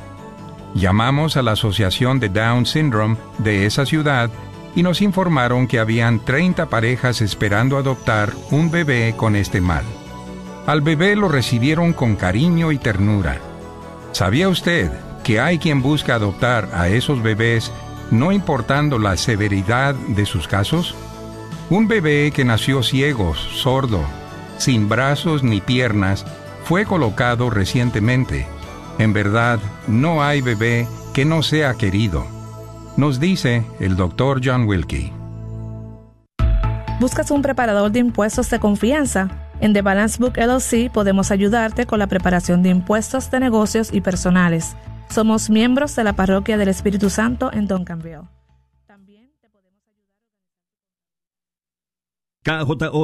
[SPEAKER 10] Llamamos a la Asociación de Down Syndrome de esa ciudad y nos informaron que habían 30 parejas esperando adoptar un bebé con este mal. Al bebé lo recibieron con cariño y ternura. ¿Sabía usted que hay quien busca adoptar a esos bebés no importando la severidad de sus casos? Un bebé que nació ciego, sordo, sin brazos ni piernas, fue colocado recientemente. En verdad, no hay bebé que no sea querido. Nos dice el doctor John Wilkie.
[SPEAKER 7] ¿Buscas un preparador de impuestos de confianza? En The Balance Book LLC podemos ayudarte con la preparación de impuestos de negocios y personales. Somos miembros de la Parroquia del Espíritu Santo en Duncanville.
[SPEAKER 2] KJO